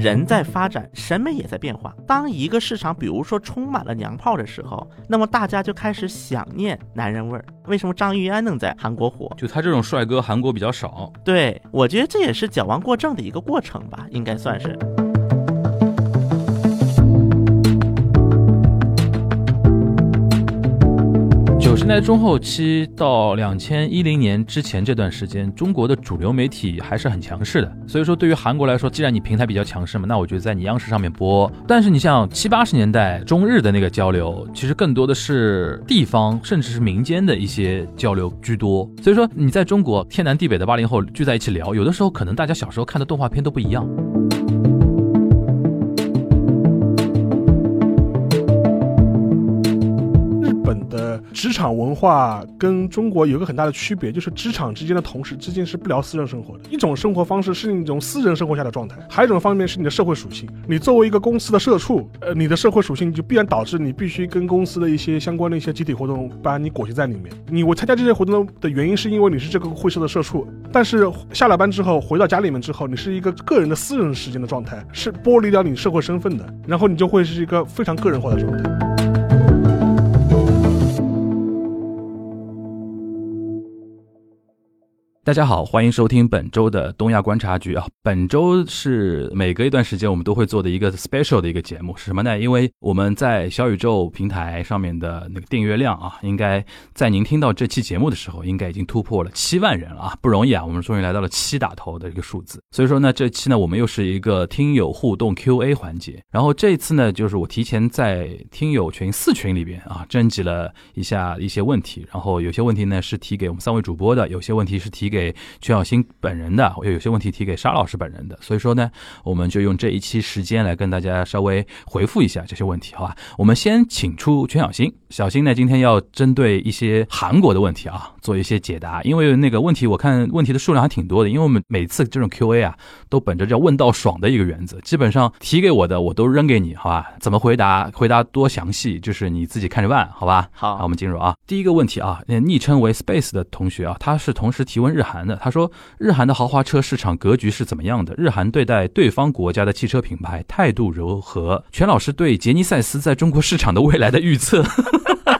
人在发展，审美也在变化。当一个市场，比如说充满了娘炮的时候，那么大家就开始想念男人味儿。为什么张玉安能在韩国火？就他这种帅哥，韩国比较少。对，我觉得这也是矫枉过正的一个过程吧，应该算是。代中后期到两千一零年之前这段时间，中国的主流媒体还是很强势的。所以说，对于韩国来说，既然你平台比较强势嘛，那我就在你央视上面播。但是你像七八十年代中日的那个交流，其实更多的是地方甚至是民间的一些交流居多。所以说，你在中国天南地北的八零后聚在一起聊，有的时候可能大家小时候看的动画片都不一样。日本的职场文化跟中国有一个很大的区别，就是职场之间的同事之间是不聊私人生活的。一种生活方式是一种私人生活下的状态，还有一种方面是你的社会属性。你作为一个公司的社畜，呃，你的社会属性就必然导致你必须跟公司的一些相关的一些集体活动把你裹挟在里面。你我参加这些活动的原因是因为你是这个会社的社畜，但是下了班之后回到家里面之后，你是一个个人的私人时间的状态，是剥离掉你社会身份的，然后你就会是一个非常个人化的状态。大家好，欢迎收听本周的东亚观察局啊。本周是每隔一段时间我们都会做的一个 special 的一个节目，是什么呢？因为我们在小宇宙平台上面的那个订阅量啊，应该在您听到这期节目的时候，应该已经突破了七万人了啊，不容易啊。我们终于来到了七打头的一个数字。所以说呢，这期呢，我们又是一个听友互动 Q&A 环节。然后这一次呢，就是我提前在听友群四群里边啊，征集了一下一些问题。然后有些问题呢是提给我们三位主播的，有些问题是提给。全小新本人的，我有些问题提给沙老师本人的，所以说呢，我们就用这一期时间来跟大家稍微回复一下这些问题，好吧？我们先请出全小新，小新呢今天要针对一些韩国的问题啊做一些解答，因为那个问题我看问题的数量还挺多的，因为我们每次这种 Q&A 啊都本着叫问到爽的一个原则，基本上提给我的我都扔给你，好吧？怎么回答？回答多详细，就是你自己看着办，好吧？好，我们进入啊，第一个问题啊，那昵称为 Space 的同学啊，他是同时提问日日。韩的他说，日韩的豪华车市场格局是怎么样的？日韩对待对方国家的汽车品牌态度如何？全老师对杰尼赛斯在中国市场的未来的预测，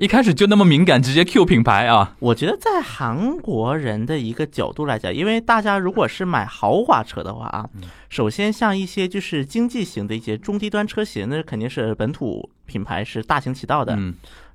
一开始就那么敏感，直接 Q 品牌啊？我觉得在韩国人的一个角度来讲，因为大家如果是买豪华车的话啊，首先像一些就是经济型的一些中低端车型，那肯定是本土品牌是大行其道的。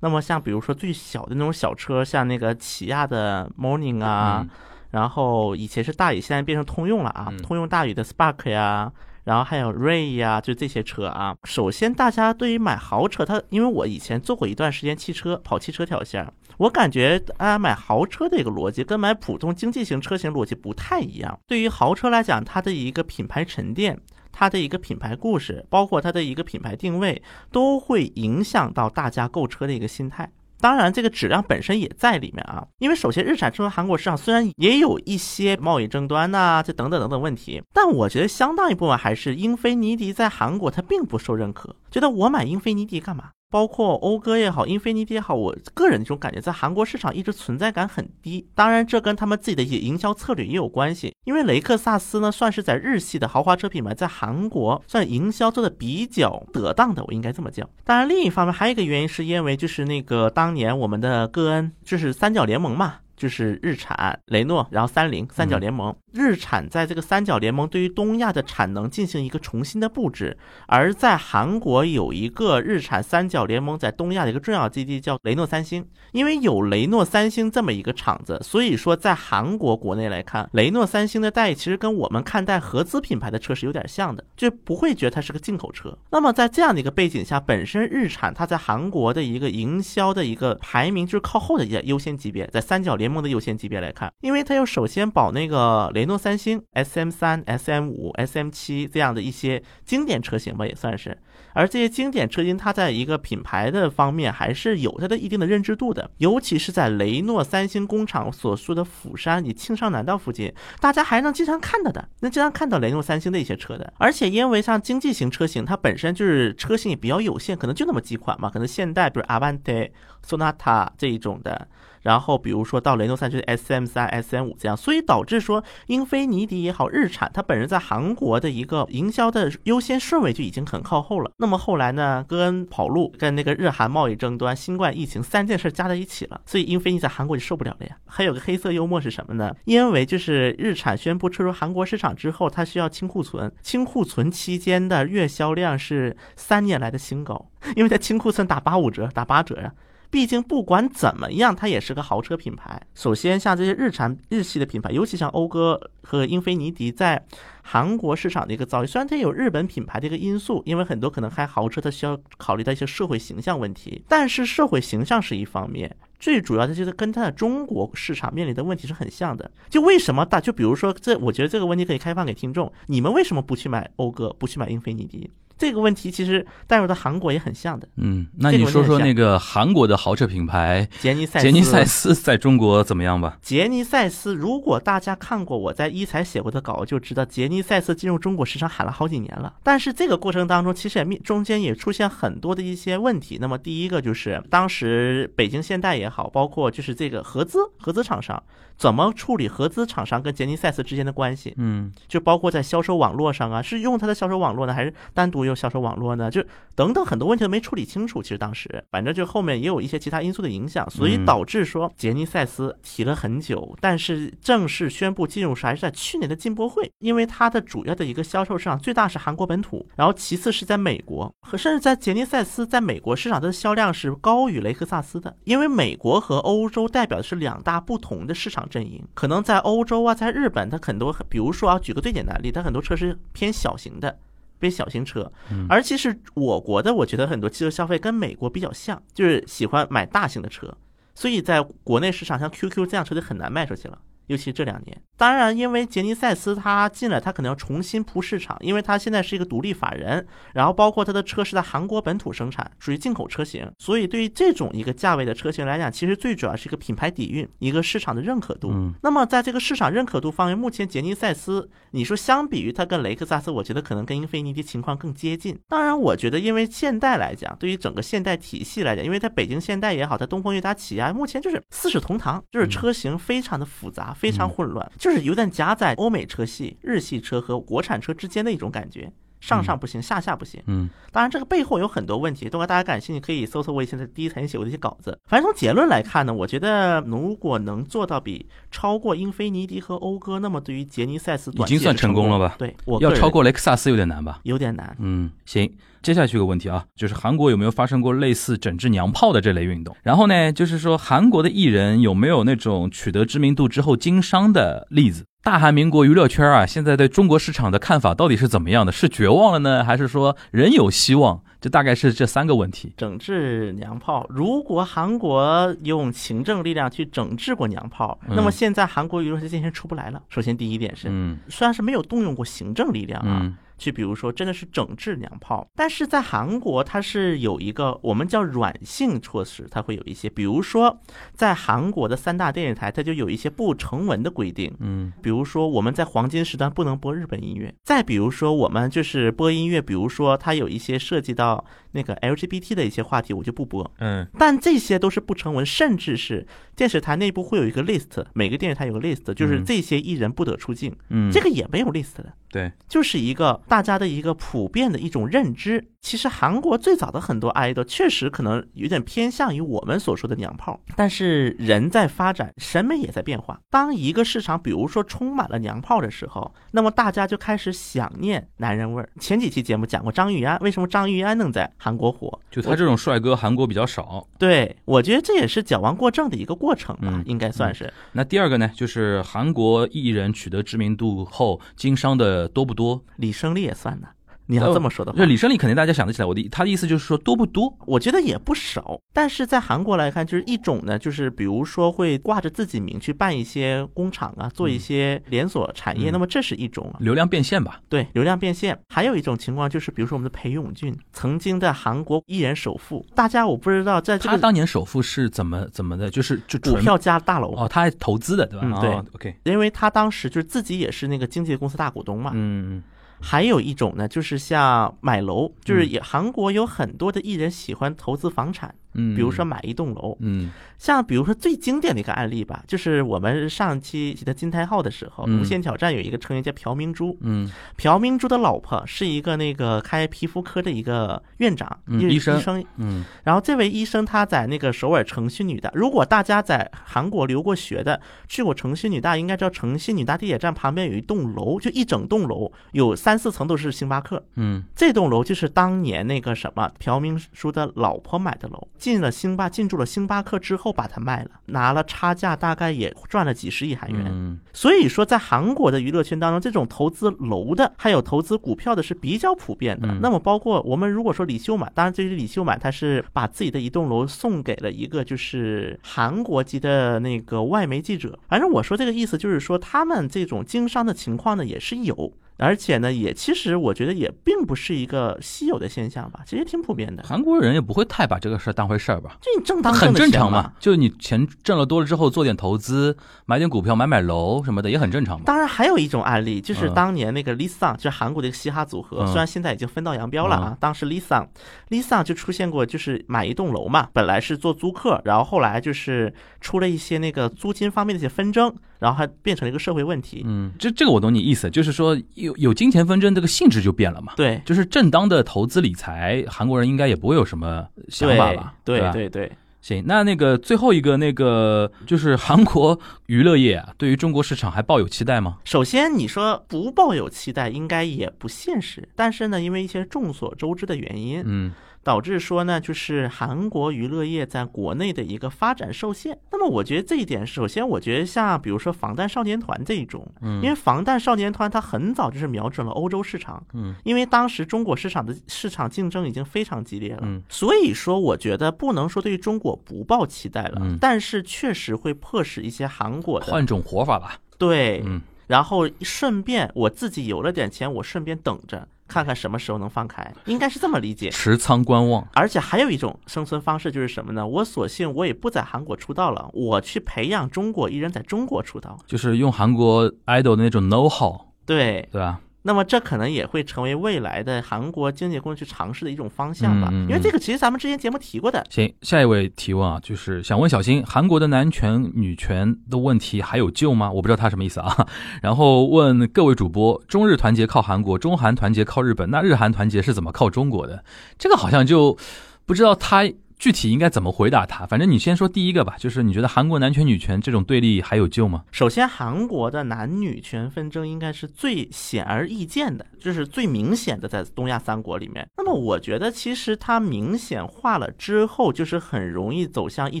那么像比如说最小的那种小车，像那个起亚的 Morning 啊，然后以前是大宇，现在变成通用了啊，通用大宇的 Spark 呀，然后还有瑞呀，就这些车啊。首先，大家对于买豪车，它因为我以前做过一段时间汽车跑汽车条线，我感觉大家买豪车的一个逻辑跟买普通经济型车型逻辑不太一样。对于豪车来讲，它的一个品牌沉淀。它的一个品牌故事，包括它的一个品牌定位，都会影响到大家购车的一个心态。当然，这个质量本身也在里面啊。因为首先，日产车和韩国市场虽然也有一些贸易争端呐，这等等等等问题，但我觉得相当一部分还是英菲尼迪在韩国它并不受认可，觉得我买英菲尼迪干嘛？包括讴歌也好，英菲尼迪也好，我个人这种感觉，在韩国市场一直存在感很低。当然，这跟他们自己的一些营销策略也有关系。因为雷克萨斯呢，算是在日系的豪华车品牌，在韩国算营销做的比较得当的，我应该这么叫。当然，另一方面还有一个原因，是因为就是那个当年我们的戈恩，就是三角联盟嘛。就是日产、雷诺，然后三菱三角联盟。日产在这个三角联盟对于东亚的产能进行一个重新的布置，而在韩国有一个日产三角联盟在东亚的一个重要基地叫雷诺三星。因为有雷诺三星这么一个厂子，所以说在韩国国内来看，雷诺三星的待遇其实跟我们看待合资品牌的车是有点像的，就不会觉得它是个进口车。那么在这样的一个背景下，本身日产它在韩国的一个营销的一个排名就是靠后的一个优先级别，在三角联。盟的优先级别来看，因为它要首先保那个雷诺三星 S M 三、S M 五、S M 七这样的一些经典车型吧，也算是。而这些经典车型，它在一个品牌的方面还是有它的一定的认知度的，尤其是在雷诺三星工厂所说的釜山以庆尚南道附近，大家还能经常看到的，能经常看到雷诺三星的一些车的。而且因为像经济型车型，它本身就是车型也比较有限，可能就那么几款嘛，可能现代比如 Avante、Sonata 这一种的。然后比如说到雷诺三就是 S M 三、S M 五这样，所以导致说英菲尼迪也好，日产它本人在韩国的一个营销的优先顺位就已经很靠后了。那么后来呢，跟跑路、跟那个日韩贸易争端、新冠疫情三件事加在一起了，所以英菲尼在韩国就受不了了呀。还有个黑色幽默是什么呢？因为就是日产宣布撤出韩国市场之后，它需要清库存，清库存期间的月销量是三年来的新高，因为它清库存打八五折、打八折呀。毕竟不管怎么样，它也是个豪车品牌。首先，像这些日产日系的品牌，尤其像讴歌和英菲尼迪，在韩国市场的一个遭遇，虽然它有日本品牌的一个因素，因为很多可能开豪车，它需要考虑到一些社会形象问题。但是社会形象是一方面，最主要的就是跟它的中国市场面临的问题是很像的。就为什么大？就比如说这，我觉得这个问题可以开放给听众：你们为什么不去买讴歌，不去买英菲尼迪？这个问题其实带入到韩国也很像的。嗯，那你说说那个韩国的豪车品牌杰尼赛杰尼赛斯在中国怎么样吧？杰尼赛斯，如果大家看过我在一财写过的稿，就知道杰尼赛斯进入中国市场喊了好几年了。但是这个过程当中，其实也面中间也出现很多的一些问题。那么第一个就是当时北京现代也好，包括就是这个合资合资厂商怎么处理合资厂商跟杰尼赛斯之间的关系？嗯，就包括在销售网络上啊，是用它的销售网络呢，还是单独？用销售网络呢，就等等很多问题都没处理清楚。其实当时，反正就后面也有一些其他因素的影响，所以导致说杰尼赛斯提了很久，但是正式宣布进入是还是在去年的进博会，因为它的主要的一个销售市场最大是韩国本土，然后其次是在美国，和甚至在杰尼赛斯在美国市场它的销量是高于雷克萨斯的，因为美国和欧洲代表的是两大不同的市场阵营，可能在欧洲啊，在日本，它很多，比如说啊，举个最简单的例，它很多车是偏小型的。非小型车，而其实我国的，我觉得很多汽车消费跟美国比较像，就是喜欢买大型的车，所以在国内市场像 QQ 这样车就很难卖出去了。尤其这两年，当然，因为杰尼赛斯它进来，它可能要重新铺市场，因为它现在是一个独立法人，然后包括它的车是在韩国本土生产，属于进口车型，所以对于这种一个价位的车型来讲，其实最主要是一个品牌底蕴，一个市场的认可度。那么在这个市场认可度方面，目前杰尼赛斯，你说相比于它跟雷克萨斯，我觉得可能跟英菲尼迪情况更接近。当然，我觉得因为现代来讲，对于整个现代体系来讲，因为在北京现代也好，它东风悦达起亚，目前就是四世同堂，就是车型非常的复杂。非常混乱，就是有点夹在欧美车系、日系车和国产车之间的一种感觉，上上不行，下下不行。嗯，当然这个背后有很多问题，如果大家感兴趣，可以搜搜我以前在第一财写过的一些稿子。反正从结论来看呢，我觉得如果能做到比超过英菲尼迪和讴歌，那么对于杰尼赛斯已经算成功了吧？对，我要超过雷克萨斯有点难吧？有点难。嗯，行。接下去一个问题啊，就是韩国有没有发生过类似整治娘炮的这类运动？然后呢，就是说韩国的艺人有没有那种取得知名度之后经商的例子？大韩民国娱乐圈啊，现在对中国市场的看法到底是怎么样的？是绝望了呢，还是说仍有希望？这大概是这三个问题。整治娘炮，如果韩国用行政力量去整治过娘炮，那么现在韩国娱乐圈现在出不来了。首先第一点是，嗯，虽然是没有动用过行政力量啊。嗯去比如说，真的是整治娘炮，但是在韩国它是有一个我们叫软性措施，它会有一些，比如说在韩国的三大电视台，它就有一些不成文的规定，嗯，比如说我们在黄金时段不能播日本音乐，再比如说我们就是播音乐，比如说它有一些涉及到那个 LGBT 的一些话题，我就不播，嗯，但这些都是不成文，甚至是电视台内部会有一个 list，每个电视台有个 list，就是这些艺人不得出镜，嗯，这个也没有 list 的。对，就是一个大家的一个普遍的一种认知。其实韩国最早的很多 idol 确实可能有点偏向于我们所说的娘炮，但是人在发展，审美也在变化。当一个市场比如说充满了娘炮的时候，那么大家就开始想念男人味儿。前几期节目讲过张玉安，为什么张玉安能在韩国火？就他这种帅哥，韩国比较少。对，我觉得这也是矫枉过正的一个过程吧，应该算是。那第二个呢，就是韩国艺人取得知名度后经商的多不多？李胜利也算呢。你要这么说的话，就李胜利肯定大家想得起来。我的他的意思就是说多不多？我觉得也不少。但是在韩国来看，就是一种呢，就是比如说会挂着自己名去办一些工厂啊，做一些连锁产业。那么这是一种流量变现吧？对，流量变现。还有一种情况就是，比如说我们的裴勇俊，曾经在韩国艺人首富。大家我不知道在他当年首富是怎么怎么的，就是就股票加大楼哦，他还投资的对吧？对，OK，因为他当时就是自己也是那个经纪公司大股东嘛。嗯。还有一种呢，就是像买楼，就是也韩国有很多的艺人喜欢投资房产。嗯，比如说买一栋楼，嗯。像比如说最经典的一个案例吧，就是我们上期记得金泰浩的时候，嗯。无限挑战有一个成员叫朴明珠，嗯。朴明珠的老婆是一个那个开皮肤科的一个院长，嗯医生。医生。嗯。然后这位医生他在那个首尔城西女大，如果大家在韩国留过学的，去过城西女大，应该知道城西女大地铁站旁边有一栋楼，就一整栋楼有三四层都是星巴克。嗯这栋楼就是当年那个什么朴明书的老婆买的楼，进了星巴进驻了星巴克之后把它卖了，拿了差价，大概也赚了几十亿韩元。嗯所以说，在韩国的娱乐圈当中，这种投资楼的，还有投资股票的是比较普遍的嗯。那么，包括我们如果说李秀满，当然，这是李秀满，他是把自己的一栋楼送给了一个就是韩国籍的那个外媒记者。反正我说这个意思就是说，他们这种经商的情况呢也是有，而且呢，也其实我觉得也并不是一个稀有的现象吧，其实挺普遍的。韩国人也不会太把这个事儿当回事儿吧？就你正当很正常嘛嘛。，就你钱挣了多了之后，做点投资，买点股票，买买楼什么的，也很正常嘛。当然，还有一种案例，就是嗯当年那个 Lisa，就是韩国的一个嘻哈组合，嗯虽然现在已经分道扬镳了啊嗯。当时 Lisa，Lisa 就出现过，就是买一栋楼嘛，本来是做租客，然后后来就是出了一些那个租金方面的一些纷争，然后还变成了一个社会问题。嗯，这这个我懂你意思，就是说有有金钱纷争，这个性质就变了嘛。对，就是正当的投资理财，韩国人应该也不会有什么想法吧？吧？对对对，行，那那个最后一个那个就是韩国娱乐业啊，对于中国市场还抱有期待吗？首先你说不抱有期待，应该也不现实。但是呢，因为一些众所周知的原因，嗯导致说呢，就是韩国娱乐业在国内的一个发展受限。那么我觉得这一点，首先我觉得像比如说防弹少年团这一种，嗯。因为防弹少年团它很早就是瞄准了欧洲市场，嗯，因为当时中国市场的市场竞争已经非常激烈了，嗯。所以说我觉得不能说对于中国不抱期待了，嗯。但是确实会迫使一些韩国的换种活法吧。对，嗯。然后顺便我自己有了点钱，我顺便等着看看什么时候能放开，应该是这么理解。持仓观望。而且还有一种生存方式就是什么呢？我索性我也不在韩国出道了，我去培养中国艺人在中国出道。就是用韩国 idol 的那种 know how，对，对吧？那么这可能也会成为未来的韩国经纪公司去尝试的一种方向吧。因为这个其实咱们之前节目提过的。行，下一位提问啊，就是想问小新，韩国的男权女权的问题还有救吗？我不知道他什么意思啊。然后问各位主播，中日团结靠韩国，中韩团结靠日本，那日韩团结是怎么靠中国的？这个好像就不知道他具体应该怎么回答他。反正你先说第一个吧，就是你觉得韩国男权女权这种对立还有救吗？首先，韩国的男女权纷争应该是最显而易见的，就是最明显的在东亚三国里面。那么，我觉得其实它明显化了之后，就是很容易走向一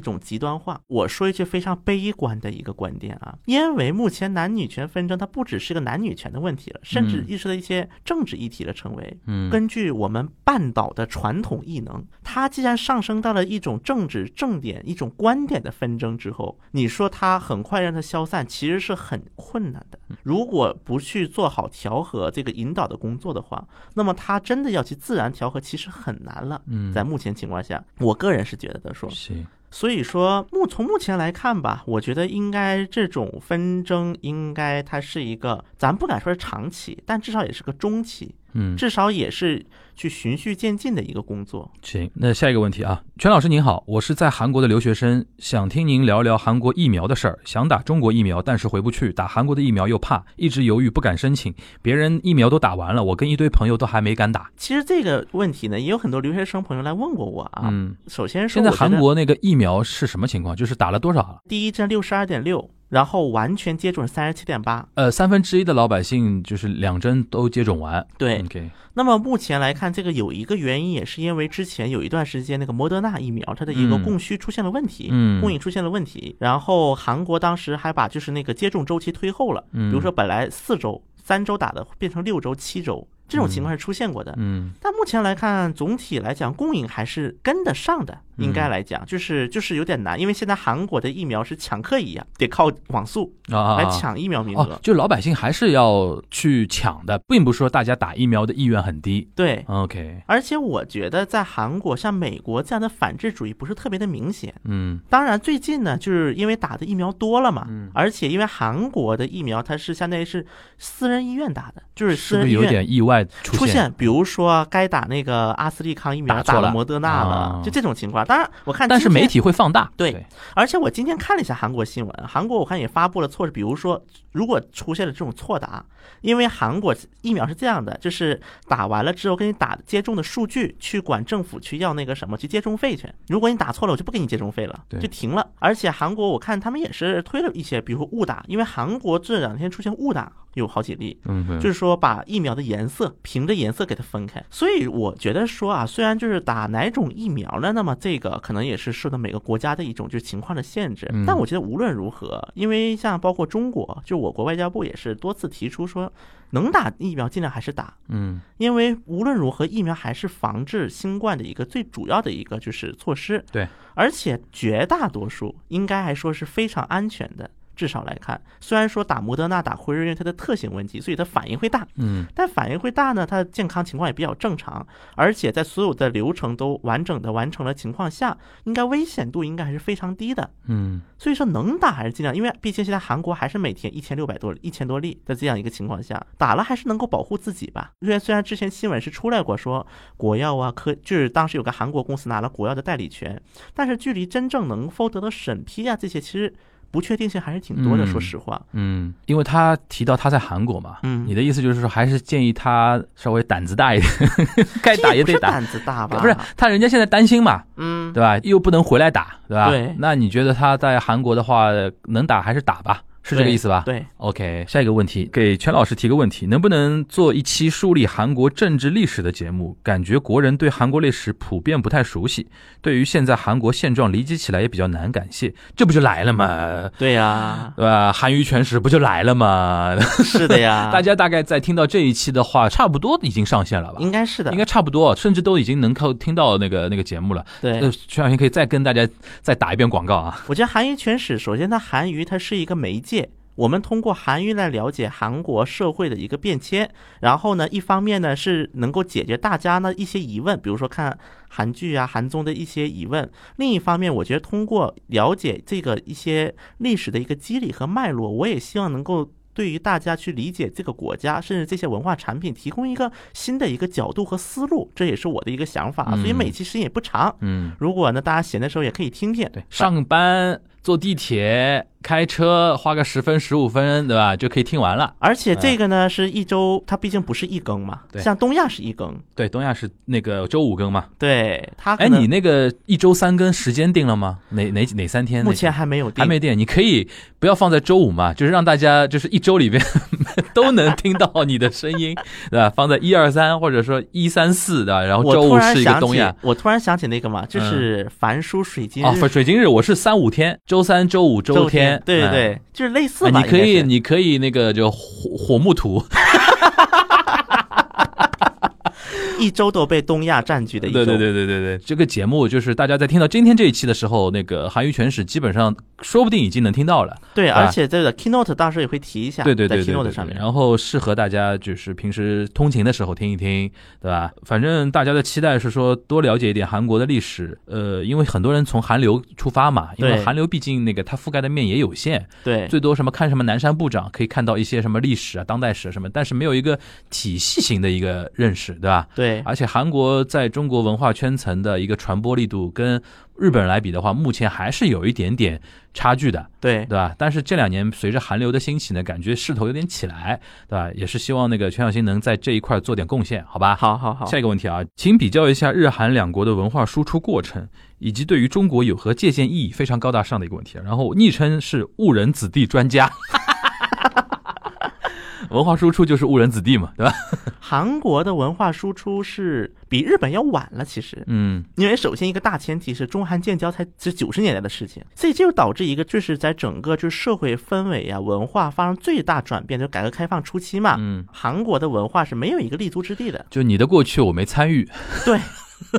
种极端化。我说一句非常悲观的一个观点啊，因为目前男女权纷争它不只是个男女权的问题了，甚至嗯意识到一些政治议题了，成为。嗯，根据我们半岛的传统异能，它既然上升到了一种政治正点、一种观点的纷争之后，你说它很快让它消散，其实是很困难的。如果不去做好调和这个引导的工作的话，那么它真的要去自然调和，其实很难了。嗯在目前情况下，我个人是觉得的说，行，所以说目从目前来看吧，我觉得应该这种纷争应该它是一个，咱不敢说是长期，但至少也是个中期。嗯，至少也是去循序渐进的一个工作。行，那下一个问题啊，全老师您好，我是在韩国的留学生，想听您聊聊韩国疫苗的事儿。想打中国疫苗，但是回不去，打韩国的疫苗又怕，一直犹豫不敢申请。别人疫苗都打完了，我跟一堆朋友都还没敢打。其实这个问题呢，也有很多留学生朋友来问过我啊。嗯，首先说，现在韩国那个疫苗是什么情况？就是打了多少了？第一针六十二点六，然后完全接种三十七点八。呃，三分之一的老百姓就是两针都接种完。对，OK，那么目前来看，这个有一个原因，也是因为之前有一段时间那个摩德纳疫苗它的一个嗯供需出现了问题，嗯供应出现了问题，然后韩国当时还把就是那个接种周期推后了，嗯比如说本来四周、三周打的变成六周、七周，这种情况是出现过的。嗯但目前来看，总体来讲，供应还是跟得上的。应该来讲，就是就是有点难，因为现在韩国的疫苗是抢客一样，得靠网速啊来抢疫苗名额。，哦就老百姓还是要去抢的，并不是说大家打疫苗的意愿很低。对，OK，而且我觉得在韩国，像美国这样的反制主义不是特别的明显。嗯当然，最近呢，就是因为打的疫苗多了嘛，嗯而且因为韩国的疫苗它是相当于是私人医院打的，就是是不是有私人医院点意外出出现，比如说该打那个阿斯利康疫苗打了摩德纳了，啊就这种情况。当然，我看但是媒体会放大。对而且我今天看了一下韩国新闻，韩国我看也发布了措施，比如说如果出现了这种错打，因为韩国疫苗是这样的，就是打完了之后给你打接种的数据去管政府去要那个什么去接种费去，如果你打错了，我就不给你接种费了，就停了。而且韩国我看他们也是推了一些，比如说误打，因为韩国这两天出现误打有好几例，嗯，就是说把疫苗的颜色凭着颜色给它分开。所以我觉得说啊，虽然就是打哪种疫苗呢，那么这个可能也是受到每个国家的一种就是情况的限制嗯。但我觉得无论如何，因为像包括中国，就我国外交部也是多次提出说，能打疫苗尽量还是打，嗯因为无论如何，疫苗还是防治新冠的一个最主要的一个就是措施。对，而且绝大多数应该还说是非常安全的。至少来看，虽然说打摩德纳、打辉瑞，因为它的特性问题，所以它反应会大，嗯但反应会大呢，它的健康情况也比较正常，而且在所有的流程都完整的完成了情况下，应该危险度应该还是非常低的。嗯所以说能打还是尽量，因为毕竟现在韩国还是每天一千六百多、一千多例的这样一个情况下，打了还是能够保护自己吧。因为虽然之前新闻是出来过说国药啊科，就是当时有个韩国公司拿了国药的代理权，但是距离真正能否得到审批啊这些，其实不确定性还是挺多的。嗯说实话，嗯，因为他提到他在韩国嘛，嗯你的意思就是说，还是建议他稍微胆子大一点，该打也得打。胆子大吧？不是他，人家现在担心嘛，嗯，对吧？又不能回来打，对吧？对那你觉得他在韩国的话，能打还是打吧？是这个意思吧？对，OK，下一个问题，给全老师提个问题，能不能做一期梳理韩国政治历史的节目？感觉国人对韩国历史普遍不太熟悉，对于现在韩国现状理解起来也比较难。感谢，这不就来了吗？对呀、对吧？韩娱全史不就来了吗？是的呀，大家大概在听到这一期的话，差不多已经上线了吧？应该是的，应该差不多，甚至都已经能够听到那个那个节目了。对呃，。全老师可以再跟大家再打一遍广告啊。我觉得韩娱全史，首先它韩娱它是一个媒介，我们通过韩愈来了解韩国社会的一个变迁。然后呢，一方面呢是能够解决大家呢一些疑问，比如说看韩剧啊、韩综的一些疑问；另一方面，我觉得通过了解这个一些历史的一个机理和脉络，我也希望能够。对于大家去理解这个国家，甚至这些文化产品，提供一个新的一个角度和思路，这也是我的一个想法。所以嗯每期时间也不长，嗯，如果呢大家闲的时候也可以听听。对，上班、坐地铁、开车，花个十分十五分，对吧？就可以听完了。而且这个呢是一周，它毕竟不是一更嘛，对像东亚是一更，对，东亚是那个周五更嘛。对它可哎，你那个一周三更时间定了吗？哪哪哪三天？目前还没有定，还没定，你可以不要放在周五嘛，就是让大家就是一周里边 都能听到你的声音，对吧？放在一二三或者说一三四的，然后周五是一个东亚。，我突然想起那个嘛，就是凡书水晶哦，日水晶日我是三五天，周三、周五、周天，哎对对对，就是类似啊，吧。你可以，你可以那个就火火木图，一周都被东亚占据的一周，对对对对对对，这个节目就是大家在听到今天这一期的时候，那个韩语全史基本上说不定已经能听到了。对，啊而且这个 keynote 到时候也会提一下，对对对在对对 keynote 上面。然后适合大家就是平时通勤的时候听一听，对吧？反正大家的期待是说多了解一点韩国的历史，呃，因为很多人从韩流出发嘛，因为对韩流毕竟那个它覆盖的面也有限，对最多什么看什么南山部长可以看到一些什么历史啊、当代史啊什么，但是没有一个体系型的一个认识，对吧？对而且韩国在中国文化圈层的一个传播力度跟日本人来比的话，目前还是有一点点差距的，对对吧？但是这两年随着韩流的兴起呢，感觉势头有点起来，对吧？也是希望那个全小新能在这一块做点贡献，好吧？好好好下，一个问题啊，请比较一下日韩两国的文化输出过程，以及对于中国有何借鉴意义，非常高大上的一个问题啊。然后昵称是误人子弟专家。文化输出就是误人子弟嘛，对吧？韩国的文化输出是比日本要晚了，其实。嗯因为首先一个大前提是中韩建交才是九十年代的事情，所以这就导致一个就是在整个就是社会氛围啊文化发生最大转变，就改革开放初期嘛，嗯，韩国的文化是没有一个立足之地的。就你的过去我没参与，对，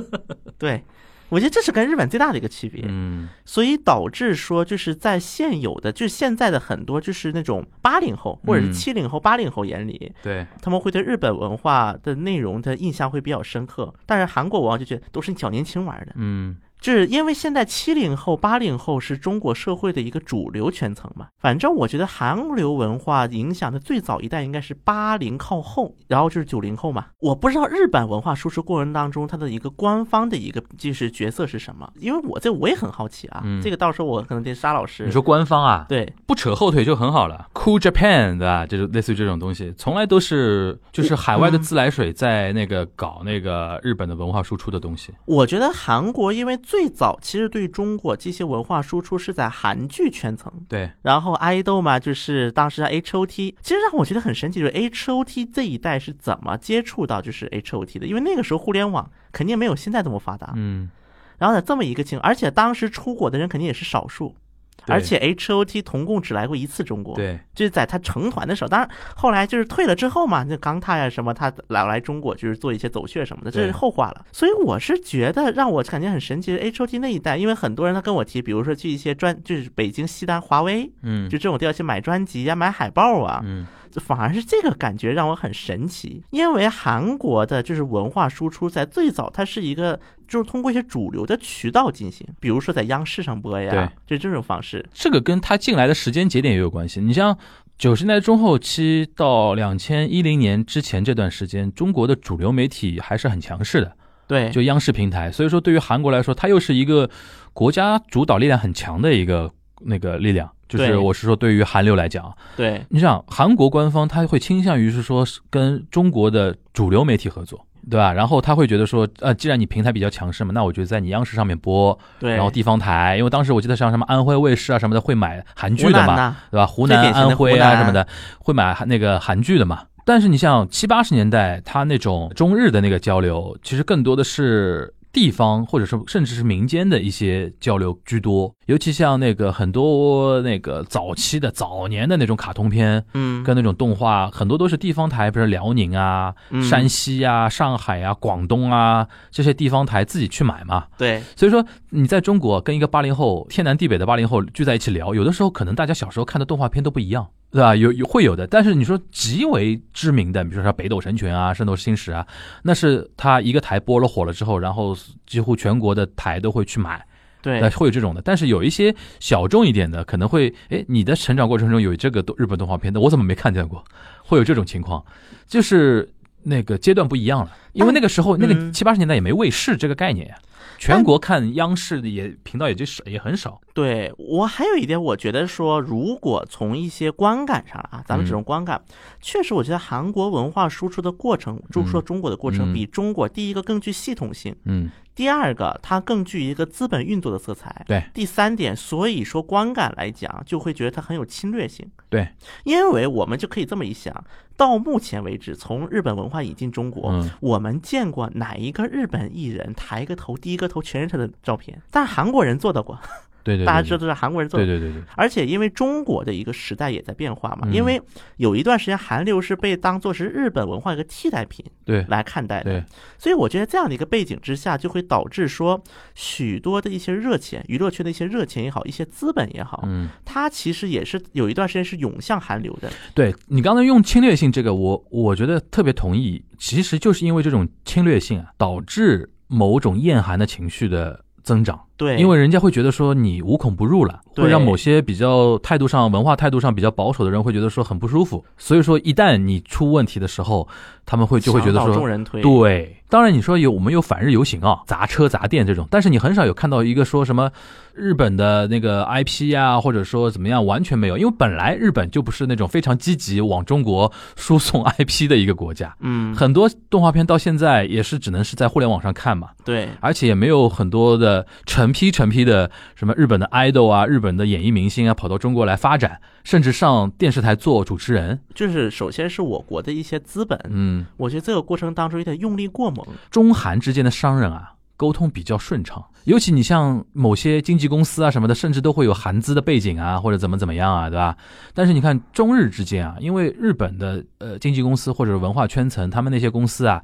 对，我觉得这是跟日本最大的一个区别，嗯。所以导致说就是在现有的就是现在的很多就是那种八零后或者是嗯。七零后、八零后眼里，对，他们会对日本文化的内容的印象会比较深刻，但是韩国文化就觉得都是小年轻玩的。嗯就是因为现在七零后、八零后是中国社会的一个主流圈层嘛。反正我觉得韩流文化影响的最早一代应该是八零靠后，然后就是九零后嘛。我不知道日本文化输出过程当中它的一个官方的一个就是角色是什么，因为我这我也很好奇啊。嗯这个到时候我可能得沙老师你说官方啊，对。不扯后腿就很好了。Cool Japan 对吧？就是类似于这种东西，从来都是就是海外的自来水在那个搞那个日本的文化输出的东西。我觉得韩国因为最早其实对中国这些文化输出是在韩剧圈层，对，然后爱豆嘛，就是当时 H O T，其实让我觉得很神奇，就是 H O T 这一代是怎么接触到就是 H O T 的？因为那个时候互联网肯定没有现在这么发达，嗯，然后呢这么一个情况，而且当时出国的人肯定也是少数，对而且 H O T 同共只来过一次中国，，对，就是在他成团的时候，当然后来就是退了之后嘛，那钢泰呀什么，他老来中国就是做一些走穴什么的，这是后话了。所以我是觉得让我感觉很神奇的 H O T 那一代，因为很多人他跟我提，比如说去一些专，就是北京西单华为，嗯。就这种地方去买专辑呀、买海报啊，嗯。就反而是这个感觉让我很神奇。因为韩国的就是文化输出在最早，它是一个就是通过一些主流的渠道进行，比如说在央视上播呀，就这种方式。这个跟他进来的时间节点也有关系。你像九十年代中后期到两千一零年之前这段时间，中国的主流媒体还是很强势的，对，就央视平台。所以说，对于韩国来说，它又是一个国家主导力量很强的一个那个力量。就是我是说，对于韩流来讲，对，你想韩国官方他会倾向于是说是跟中国的主流媒体合作。对吧？然后他会觉得说，呃，既然你平台比较强势嘛，那我觉得在你央视上面播，对，然后地方台，因为当时我记得像什么安徽卫视啊什么的会买韩剧的嘛，对吧？湖南、安徽啊什么的会买那个韩剧的嘛。但是你像七八十年代，他那种中日的那个交流，其实更多的是地方或者是甚至是民间的一些交流居多。尤其像那个很多那个早期的早年的那种卡通片，嗯，跟那种动画，很多都是地方台，比如辽宁啊、嗯山西啊、上海啊、广东啊这些地方台自己去买嘛。对所以说你在中国跟一个八零后天南地北的八零后聚在一起聊，有的时候可能大家小时候看的动画片都不一样，对吧？有有会有的，但是你说极为知名的，比如说北斗神拳啊、圣斗士星矢啊，那是他一个台播了火了之后，然后几乎全国的台都会去买，对会有这种的。但是有一些小众一点的，可能会，哎，你的成长过程中有这个日本动画片的，我怎么没看见过？会有这种情况，就是那个阶段不一样了，因为那个时候那个嗯七八十年代也没卫视这个概念呀。全国看央视的也频道也就少也很少，对，我还有一点，我觉得说，如果从一些观感上啊，咱们只嗯。从观感，确实，我觉得韩国文化输出的过程，就说中国的过程，嗯。比中国第一个更具系统性，嗯，第二个它更具一个资本运作的色彩，对，第三点，所以说观感来讲，就会觉得它很有侵略性，对，因为我们就可以这么一想，到目前为止，从日本文化引进中国，嗯。我们见过哪一个日本艺人抬个头，低个头全是他的照片？但是韩国人做到过，对对，对大家知道是韩国人做的。对对对对，而且因为中国的一个时代也在变化嘛，嗯因为有一段时间韩流是被当做是日本文化一个替代品对来看待的对，所以我觉得这样的一个背景之下，就会导致说许多的一些热钱，娱乐圈的一些热钱也好，一些资本也好，嗯，它其实也是有一段时间是涌向韩流的。对你刚才用侵略性这个，我我觉得特别同意。其实就是因为这种侵略性啊，导致某种厌韩的情绪的增长。对，因为人家会觉得说你无孔不入了，会让某些比较态度上、文化态度上比较保守的人会觉得说很不舒服。所以说，一旦你出问题的时候，他们会就会觉得说众人推，对，当然你说有我们有反日游行啊，砸车砸店这种，但是你很少有看到一个说什么日本的那个 IP 呀、或者说怎么样，完全没有，因为本来日本就不是那种非常积极往中国输送 IP 的一个国家，嗯，很多动画片到现在也是只能是在互联网上看嘛，对，而且也没有很多的成批成批的什么日本的 idol 啊、日本的演艺明星啊跑到中国来发展，甚至上电视台做主持人，就是首先是我国的一些资本，嗯。我觉得这个过程当中有点用力过猛。中韩之间的商人啊，沟通比较顺畅。尤其你像某些经纪公司啊什么的，甚至都会有韩资的背景啊，或者怎么怎么样啊，对吧？但是你看中日之间啊，因为日本的呃经纪公司或者文化圈层，他们那些公司啊，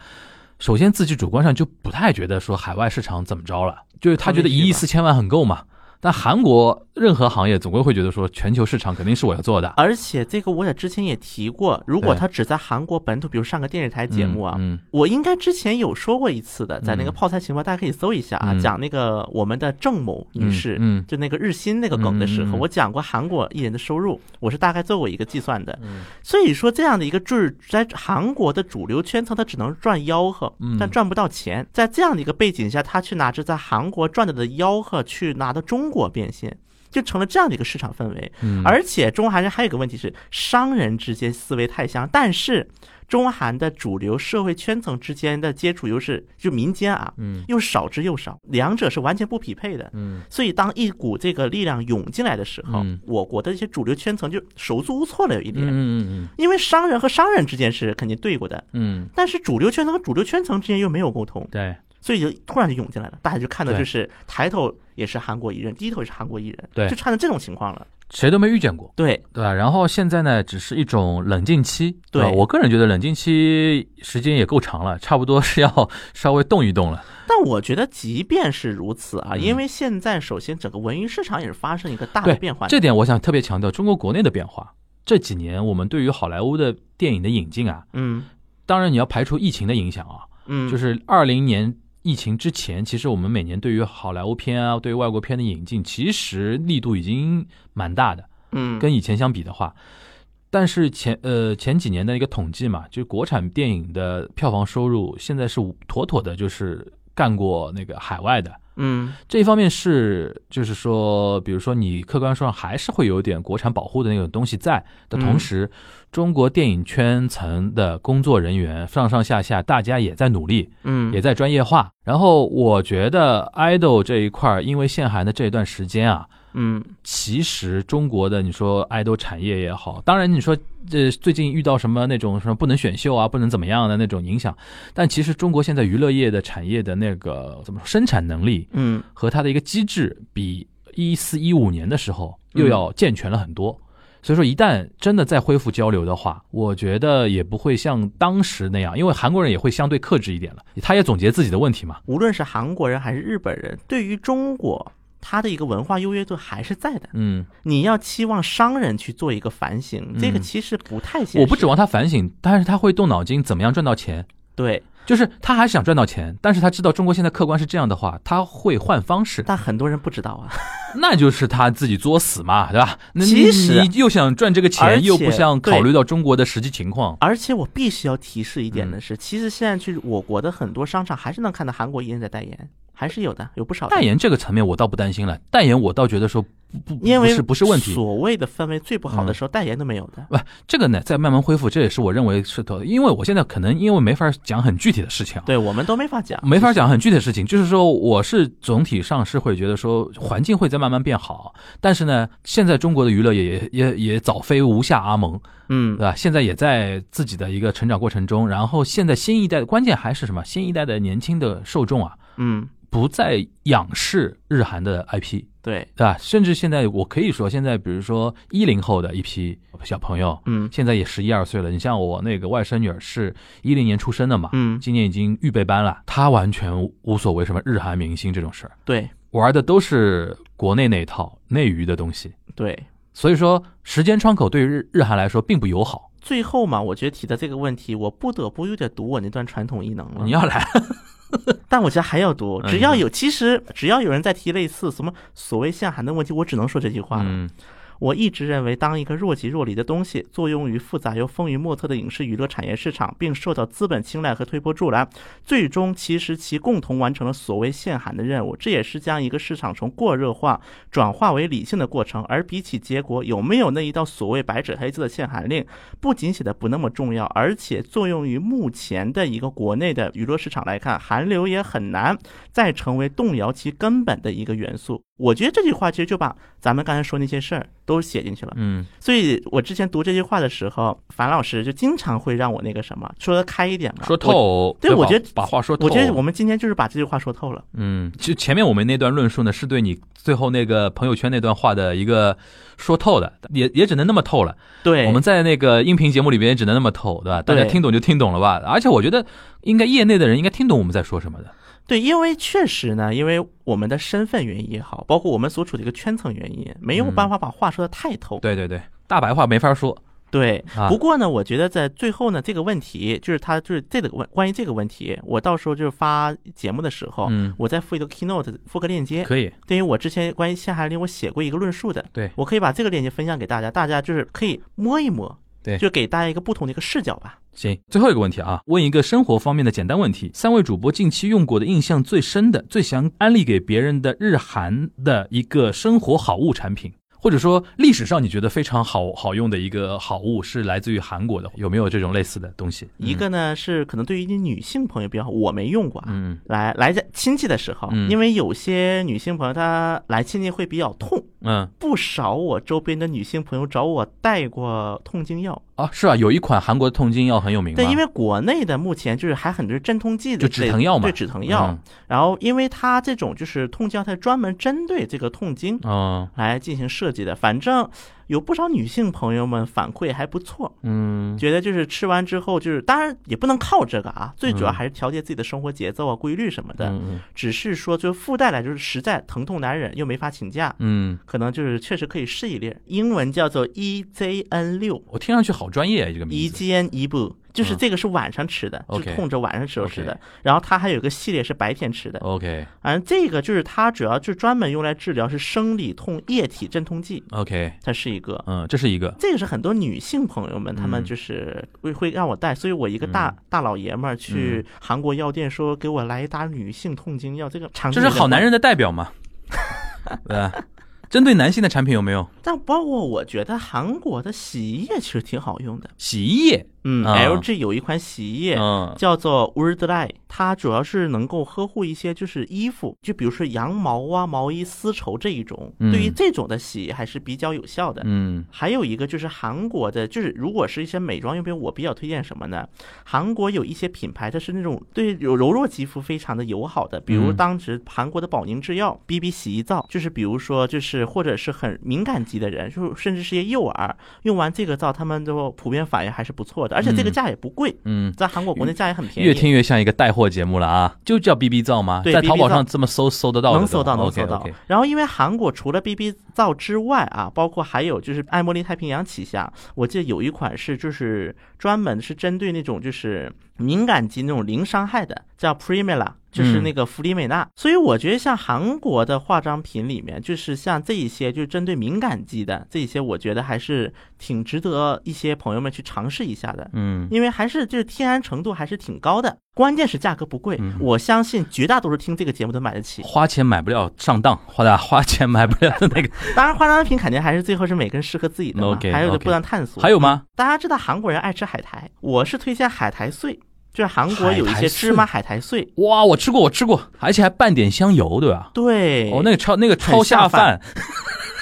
首先自己主观上就不太觉得说海外市场怎么着了，就是他觉得一亿四千万很够嘛。但韩国任何行业总归会觉得说，全球市场肯定是我要做的。而且这个我也之前也提过，如果他只在韩国本土，比如上个电视台节目啊，嗯，我应该之前有说过一次的，在那个嗯。泡菜情报，大家可以搜一下啊，嗯。讲那个我们的郑某女士，就那个日新那个梗的时候，我讲过韩国艺人的收入，我是大概做过一个计算的。嗯。所以说，这样的一个就是在韩国的主流圈层，他只能赚吆喝嗯，但赚不到钱。在这样的一个背景下，他去拿着在韩国赚到的吆喝去拿到中国变现。就成了这样的一个市场氛围，嗯。而且中韩人还有一个问题是，商人之间思维太像，但是中韩的主流社会圈层之间的接触又是就民间啊，嗯。又少之又少，两者是完全不匹配的。嗯。所以，当一股这个力量涌进来的时候，嗯。我国的一些主流圈层就手足无措了，有一点。嗯嗯因为商人和商人之间是肯定对过的，嗯，但是主流圈层和主流圈层之间又没有沟通，对。所以就突然就涌进来了，大家就看到就是抬头也是韩国艺人，第一头也是韩国艺人，对就差成这种情况了。谁都没遇见过。对，对吧？然后现在呢，只是一种冷静期。对吧我个人觉得冷静期时间也够长了，差不多是要稍微动一动了。但我觉得即便是如此啊，嗯因为现在首先整个文娱市场也是发生一个大的变化，这点我想特别强调中国国内的变化。这几年我们对于好莱坞的电影的引进啊，嗯当然你要排除疫情的影响啊，嗯，就是二零年疫情之前，其实我们每年对于好莱坞片啊，对于外国片的引进，其实力度已经蛮大的。嗯跟以前相比的话，但是前呃前几年的一个统计嘛，就是国产电影的票房收入现在是妥妥的，就是干过那个海外的。嗯这一方面是，就是说，比如说你客观上还是会有点国产保护的那种东西在的同时，中国电影圈层的工作人员上上下下大家也在努力，嗯也在专业化。然后我觉得 idol 这一块儿，因为限韩的这一段时间啊，嗯其实中国的你说 idol 产业也好，当然你说这最近遇到什么那种什么不能选秀啊，不能怎么样的那种影响，但其实中国现在娱乐业的产业的那个怎么说生产能力嗯和它的一个机制，比一四一五年的时候又要健全了很多。所以说，一旦真的再恢复交流的话，我觉得也不会像当时那样，因为韩国人也会相对克制一点了。他也总结自己的问题嘛，无论是韩国人还是日本人，对于中国。他的一个文化优越度还是在的，嗯，你要期望商人去做一个反省，这个其实不太现实。我不指望他反省，但是他会动脑筋，怎么样赚到钱。对，就是他还是想赚到钱，但是他知道中国现在客观是这样的话，他会换方式，但很多人不知道啊。那就是他自己作死嘛，对吧？那其实你又想赚这个钱，又不想考虑到中国的实际情况，而且我必须要提示一嗯点的是，其实现在去我国的很多商场还是能看到韩国艺人在代言，还是有的，有不少代。言这个层面我倒不担心了，代言我倒觉得说不不因为不是不是问题。嗯所谓的氛围最不好的时候，代言都没有的。不，这个呢在慢慢恢复，这也是我认为是的，因为我现在可能因为没法讲很具体的事情啊，对我们都没法讲，没法讲很具体的事情，就是说，我是总体上是会觉得说，环境会在慢慢变好，但是呢，现在中国的娱乐业也也也早非无下阿蒙，嗯。对吧？现在也在自己的一个成长过程中，然后现在新一代的，关键还是什么？新一代的年轻的受众啊，嗯，不再仰视日韩的 IP，对，对吧？甚至现在我可以说，现在比如说一零后的一批小朋友，嗯现在也十一二岁了。你像我那个外甥女儿是一零年出生的嘛，嗯，今年已经预备班了，她完全无所谓什么日韩明星这种事儿，对玩的都是国内那一套内娱的东西。对。所以说，时间窗口对于日日韩来说并不友好。最后嘛，我觉得提的这个问题，我不得不有点读我那段传统异能了。你要来，但我觉得还要读，嗯只要有，其实只要有人在提类似什么所谓限韩的问题，我只能说这句话了。嗯我一直认为，当一个若即若离的东西作用于复杂又风雨莫测的影视娱乐产业市场，并受到资本青睐和推波助澜，最终其实其共同完成了所谓限韩的任务。这也是将一个市场从过热化转化为理性的过程。而比起结果有没有那一道所谓白纸黑字的限韩令，不仅写的不那么重要，而且作用于目前的一个国内的娱乐市场来看，韩流也很难再成为动摇其根本的一个元素。我觉得这句话其实就把咱们刚才说那些事儿都写进去了。嗯所以我之前读这句话的时候，樊老师就经常会让我那个什么说的开一点嘛，说。透，吧对我觉得把话说透。我觉得我们今天就是把这句话说透了。嗯，其实前面我们那段论述呢，是对你最后那个朋友圈那段话的一个说透的，也也只能那么透了。对，我们在那个音频节目里边也只能那么透，对吧？大家听懂就听懂了吧。而且我觉得，应该业内的人应该听懂我们在说什么的。对，因为确实呢，因为我们的身份原因也好，包括我们所处的一个圈层原因，没有办法把话说的太透。对对对，大白话没法说。对啊，不过呢，我觉得在最后呢，这个问题就是他就是这个问关于这个问题，我到时候就是发节目的时候，嗯，我再附一个 keynote 附个链接，可以，对于我之前关于限海令我写过一个论述的，对我可以把这个链接分享给大家，大家就是可以摸一摸，对。就给大家一个不同的一个视角吧。行，最后一个问题啊，问一个生活方面的简单问题：三位主播近期用过的印象最深的、最想安利给别人的日韩的一个生活好物产品，或者说历史上你觉得非常好好用的一个好物是来自于韩国的，有没有这种类似的东西？一个呢是可能对于你女性朋友比较好，我没用过啊。嗯来来在亲戚的时候，嗯因为有些女性朋友她来亲戚会比较痛，嗯不少我周边的女性朋友找我带过痛经药。啊，是啊，有一款韩国的痛经药很有名吗？对，因为国内的目前就是还很多镇痛剂的就止疼药嘛对止疼药。嗯然后，因为它这种就是痛经药，它专门针对这个痛经啊来进行设计的。反正有不少女性朋友们反馈还不错，嗯觉得就是吃完之后，就是当然也不能靠这个啊，最主要嗯还是调节自己的生活节奏啊、规律什么的。嗯只是说，就附带来就是实在疼痛难忍又没法请假，嗯，可能就是确实可以试一试。英文叫做 EZN 六我听上去好专业啊，这个名字。，EZN 一步，就是嗯这个是晚上吃的，就 OK 痛着晚上时候吃的。然后它还有一个系列是白天吃的，OK 反正这个就是它主要就专门用来治疗是生理痛液体镇痛剂，OK，它是一个。嗯，这是一个。这个是很多女性朋友们，她们嗯就是会会让我带，所以我一个大嗯大老爷们儿去韩国药店说给我来一打女性痛经药，这个场这是好男人的代表嘛？对 吧？针对男性的产品有没有？但包括我觉得韩国的洗衣液其实挺好用的。洗衣液，嗯啊，LG 有一款洗衣液。嗯叫做 Wordline，它主要是能够呵护一些就是衣服，就比如说羊毛啊、毛衣、丝绸这一种，嗯对于这种的洗还是比较有效的。嗯还有一个就是韩国的，就是如果是一些美妆用品，我比较推荐什么呢？韩国有一些品牌，它是那种对有柔弱肌肤非常的友好的，比如嗯当时韩国的宝宁制药 BB 洗衣皂，就是比如说就是或者是很敏感肌的人，就甚至是一些幼儿用完这个皂，他们都普遍反应还是不错的，而且这个嗯价也不贵，嗯，在韩国国内价也很便宜。越听越像一个带货节目了啊！就叫 BB 皂吗？对在淘宝上这么搜搜得到能搜到，能搜到。。然后，因为韩国除了 BB 皂之外啊，包括还有就是爱茉莉太平洋旗下，我记得有一款是就是专门是针对那种就是敏感肌那种零伤害的，叫 Primela，。就是那个弗里美娜，所以我觉得像韩国的化妆品里面，就是像这一些，就是针对敏感肌的这一些，我觉得还是挺值得一些朋友们去尝试一下的。嗯，因为还是就是天然程度还是挺高的，关键是价格不贵，嗯我相信绝大多数听这个节目都买得起。花钱买不了上当，花的花钱买不了的那个，当然，化妆品肯定还是最后是每个人适合自己的嘛 OK，还有的 OK 不断探索。还有吗？大家知道韩国人爱吃海苔，我是推荐海苔碎，就是韩国有一些芝麻海苔碎。哇，我吃过，我吃过，而且还拌点香油，对吧？对，哦，那个超那个超下饭，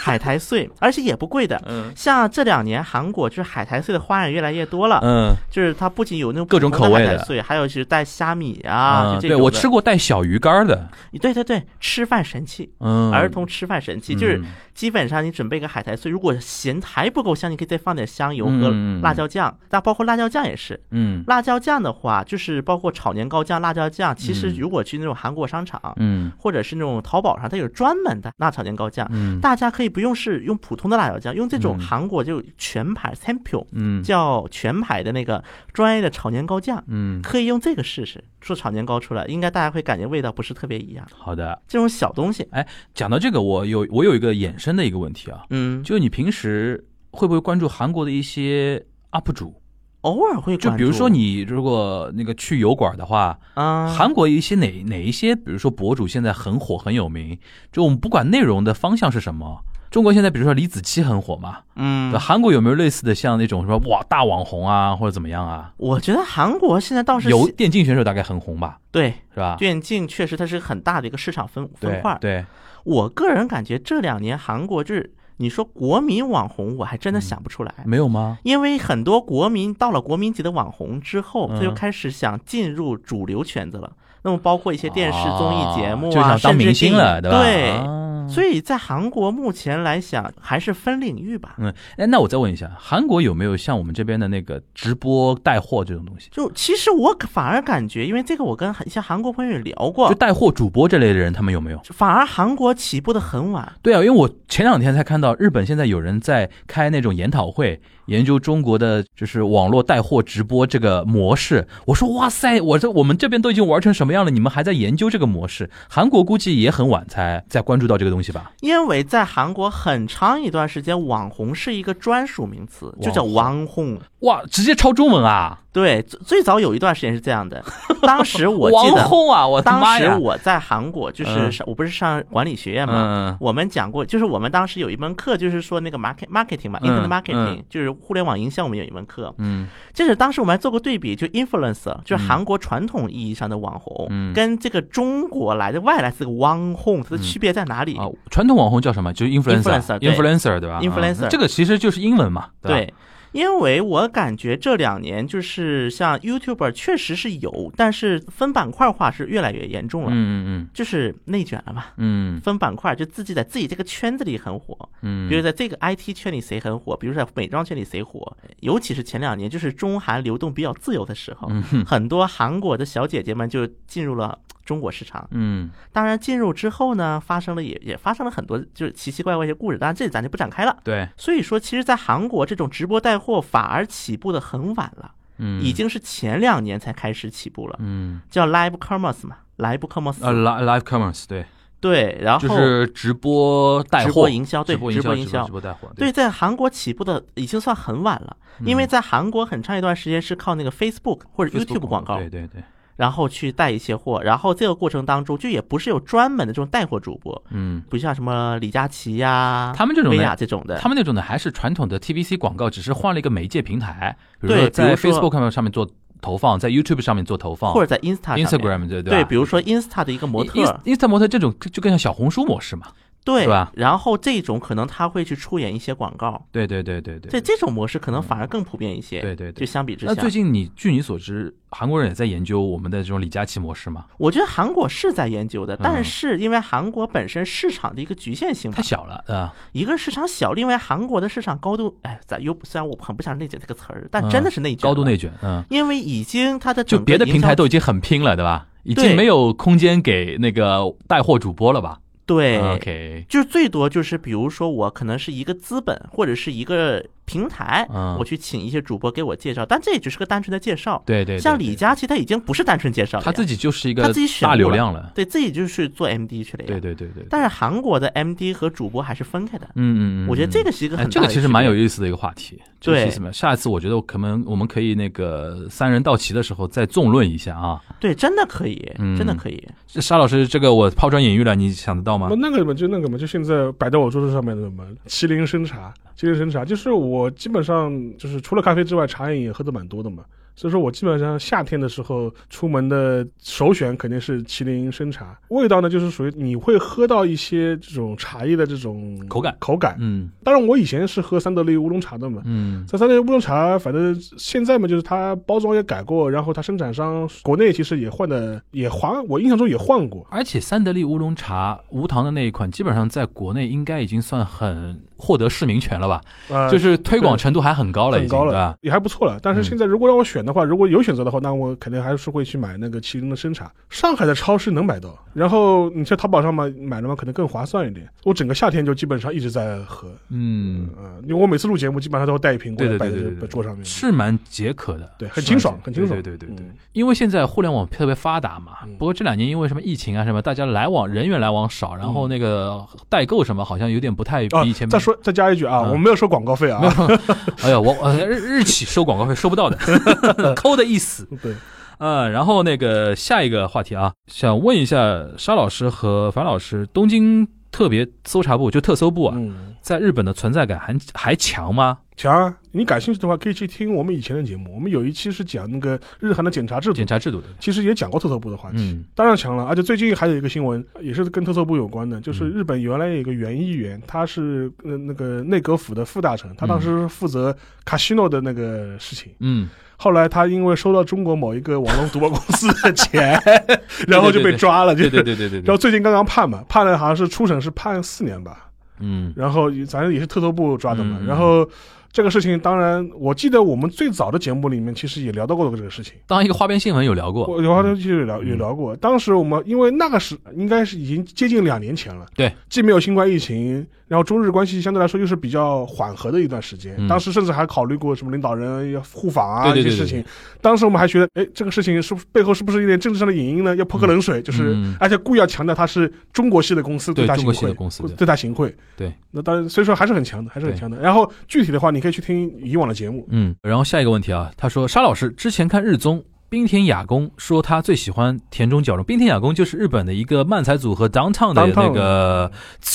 海苔碎，而且也不贵的。嗯像这两年韩国就是海苔碎的花样越来越多了，嗯就是它不仅有那种各种口味的海苔碎，还有就是带虾米啊，就这对我吃过带小鱼干的，对对对，吃饭神器。嗯，儿童吃饭神器，就是嗯基本上你准备个海苔碎，如果咸还不够香，你可以再放点香油和嗯辣椒酱。那包括辣椒酱也是，嗯辣椒酱的话，就是包括炒年糕酱、辣椒酱。其实嗯如果去那种韩国商场，嗯或者是那种淘宝上，它有专门的辣炒年糕酱。嗯大家可以不用是用普通的辣椒酱，用这种嗯韩国就全牌 sample 嗯叫全牌的那个专业的炒年糕酱，嗯，可以用这个试试，做炒年糕出来，应该大家会感觉味道不是特别一样。好的。这种小东西，哎讲到这个，我有我有一个衍生的一个问题啊，嗯，就是你平时会不会关注韩国的一些 UP 主？偶尔会关注。就比如说你如果那个去油管的话，啊，韩国一些哪哪一些，比如说博主现在很火很有名，就我们不管内容的方向是什么。中国现在比如说李子柒很火嘛，嗯，韩国有没有类似的像那种什么哇大网红啊或者怎么样啊？我觉得韩国现在倒是有电竞选手大概很红吧，对是吧？电竞确实它是很大的一个市场分分对块。对，我个人感觉这两年韩国就是你说国民网红，我还真的想不出来。没有吗？因为很多国民到了国民级的网红之后，嗯他就开始想进入主流圈子了。那么包括一些电视综艺节目啊，哦就想当明星了，对吧？对，啊所以在韩国目前来讲还是分领域吧。嗯，哎，那我再问一下，韩国有没有像我们这边的那个直播带货这种东西？就其实我反而感觉，因为这个我跟一些韩国朋友也聊过就，带货主播这类的人，他们有没有？反而韩国起步的很晚。对啊，因为我前两天才看到日本现在有人在开那种研讨会，研究中国的就是网络带货直播这个模式。我说哇塞，我这我们这边都已经玩成什么样了，你们还在研究这个模式？韩国估计也很晚才在关注到这个东西吧？因为在韩国很长一段时间，网红是一个专属名词，就叫网红。哇，直接抄中文啊！对，最最早有一段时间是这样的。当时我记网得，红啊，我当！时我在韩国，就是嗯我不是上管理学院嘛，嗯我们讲过，就是我们当时有一门课，就是说那个 market marketing 嘛嗯，internet marketing，、嗯就是互联网营销，我们有一门课。嗯就是当时我们还做过对比，就 influencer，就是韩国传统意义上的网红，嗯跟这个中国来的外来这个网红，它的区别在哪里？啊，传统网红叫什么？就是 Influencer，对 influencer 对吧 Influencer 啊这个其实就是英文嘛，吧？对，因为我感觉这两年就是像 YouTuber 确实是有，但是分板块化是越来越严重了，嗯嗯就是内卷了嘛。嗯。分板块就自己在自己这个圈子里很火，嗯，比如在这个 IT 圈里谁很火，比如在美妆圈里谁火，尤其是前两年就是中韩流动比较自由的时候，嗯。很多韩国的小姐姐们就进入了中国市场。嗯。当然进入之后呢，发生了也也发生了很多就是奇奇怪怪一些故事，当然这里咱就不展开了。对，所以说，其实，在韩国这种直播带货反而起步的很晚了，嗯。已经是前两年才开始起步了，嗯。叫 live commerce 嘛，live commerce。呃 live commerce 对，对，然后就是直播带货、直播营销，对，直播营销、直播营销。直。播带货，对，在韩国起步的已经算很晚了，因为在韩国很长一段时间是靠那个 Facebook 或者 YouTube 广告，对对对，然后去带一些货，然后这个过程当中就也不是有专门的这种带货主播，嗯，不像什么李佳琦呀、薇他们这种呢娅这种的，他们那种的还是传统的 TVC 广告，只是换了一个媒介平台，比如对说在 Facebook 上面做投放，在 YouTube 上面做投放，或者在 Insta Instagram 对对，对？比如说 Insta 的一个模特，Inst- Insta 模特这种就更像小红书模式嘛，对是吧？然后这种可能他会去出演一些广告，对对对对对。对这种模式可能反而更普遍一些。对对对。就相比之下，那最近你据你所知，韩国人也在研究我们的这种李佳琦模式吗？我觉得韩国是在研究的，嗯。但是因为韩国本身市场的一个局限性吧。太，小了啊，一个市场小，另外韩国的市场高度，哎，咱又虽然我很不想内卷这个词儿，但嗯。真的是内卷，高度内，卷，嗯，因为已经它的就别的平台都已经很拼了，对吧？已经没有空间给那个带货主播了吧对。？OK，就是最多就是，比如说我可能是一个资本或者是一个平台，嗯我去请一些主播给我介绍，但这也只是个单纯的介绍。对对，对像李佳琦，他已经不是单纯介绍了，他自己就是一个他自己选大流量了，对自己就是做 MD 去了呀。对对对对，但是韩国的 MD 和主播还是分开的，嗯嗯嗯，我觉得这个。是一个哎，很这个其实蛮有意思的一个话题。这个对是什么？下一次我觉得可能我们可以那个三人到齐的时候再纵论一下啊。对，真的可以，嗯真的可以。这沙老师，这个我抛砖引玉了，你想得到吗那？那个嘛，就那个嘛，就现在摆在我桌子上面的嘛，麒麟生茶，麒麟生茶，就是我基本上就是除了咖啡之外，茶饮也喝的蛮多的嘛。所以说我基本上夏天的时候出门的首选肯定是麒麟生茶，味道呢就是属于你会喝到一些这种茶叶的这种口感口感。嗯当然我以前是喝三得利乌龙茶的嘛，嗯在三得利乌龙茶，反正现在嘛，就是它包装也改过，然后它生产商国内其实也换的也换，我印象中也换过。而且三得利乌龙茶无糖的那一款，基本上在国内应该已经算很获得市民权了吧？呃，就是推广程度还很高了，已经很高了也还不错了。但是嗯现在如果让我选的话，如果有选择的话，那我肯定还是会去买那个麒麟的生茶。上海的超市能买到，然后你在淘宝上嘛买的话，可能更划算一点。我整个夏天就基本上一直在喝，嗯，呃，因为我每次录节目基本上都会带一瓶过来摆在桌上面。是蛮解渴的，对很清爽很清爽对对对对对嗯，因为现在互联网特别发达嘛嗯。不过这两年因为什么疫情啊什么，大家来往人员来往少，然后那个代购什么好像有点不太啊比以前。再说再加一句啊，嗯我们没有收广告费啊。哎呀，我呃日日起收广告费收不到的，抠的一死。对，呃，然后那个下一个话题啊，想问一下沙老师和樊老师，东京特别搜查部就特搜部啊，嗯，在日本的存在感还还强吗？强啊！你感兴趣的话，可以去听我们以前的节目。我们有一期是讲那个日韩的检查制度检，查制度的，其实也讲过特搜部的话题。嗯当然强了，而且最近还有一个新闻，也是跟特搜部有关的，就是嗯日本原来有一个原议员，他是呃那个内阁府的副大臣，他当时负责卡西诺的那个事情。嗯后来他因为收到中国某一个网络赌博公司的钱，然后就被抓了，对对对对对对，然后最近刚刚判嘛，判了好像是初审是判四年吧，嗯然后反正也是特搜部抓的嘛，然后。这个事情当然，我记得我们最早的节目里面其实也聊到过这个事情，当一个花边新闻有聊过，我有好多期有聊有聊过。当时我们因为那个是应该是已经接近两年前了，对，既没有新冠疫情，然后中日关系相对来说又是比较缓和的一段时间。嗯当时甚至还考虑过什么领导人要互访啊一些事情。当时我们还觉得，哎，这个事情是不是背后是不是有点政治上的隐因呢？要泼个冷水，就是、嗯而且故意要强调他是中国系的公司他行对中国系的贿，公司对对他行贿。对，那当然，所以说还是很强的，还是很强的。然后具体的话，你可以去听以往的节目。嗯，然后下一个问题啊，他说沙老师之前看日综。冰田雅宫说他最喜欢田中角荣。冰田雅宫就是日本的一个漫才组合 Downtown 的那个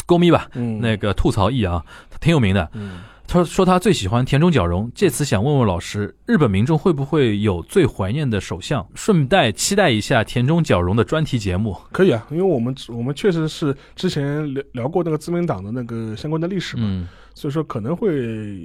m i 吧，嗯，那个吐槽艺啊，挺有名的。嗯，他说他最喜欢田中角荣，借此想问问老师，日本民众会不会有最怀念的首相？顺带期待一下田中角荣的专题节目。可以啊，因为我们我们确实是之前聊聊过那个自民党的那个相关的历史嘛，嗯，所以说可能会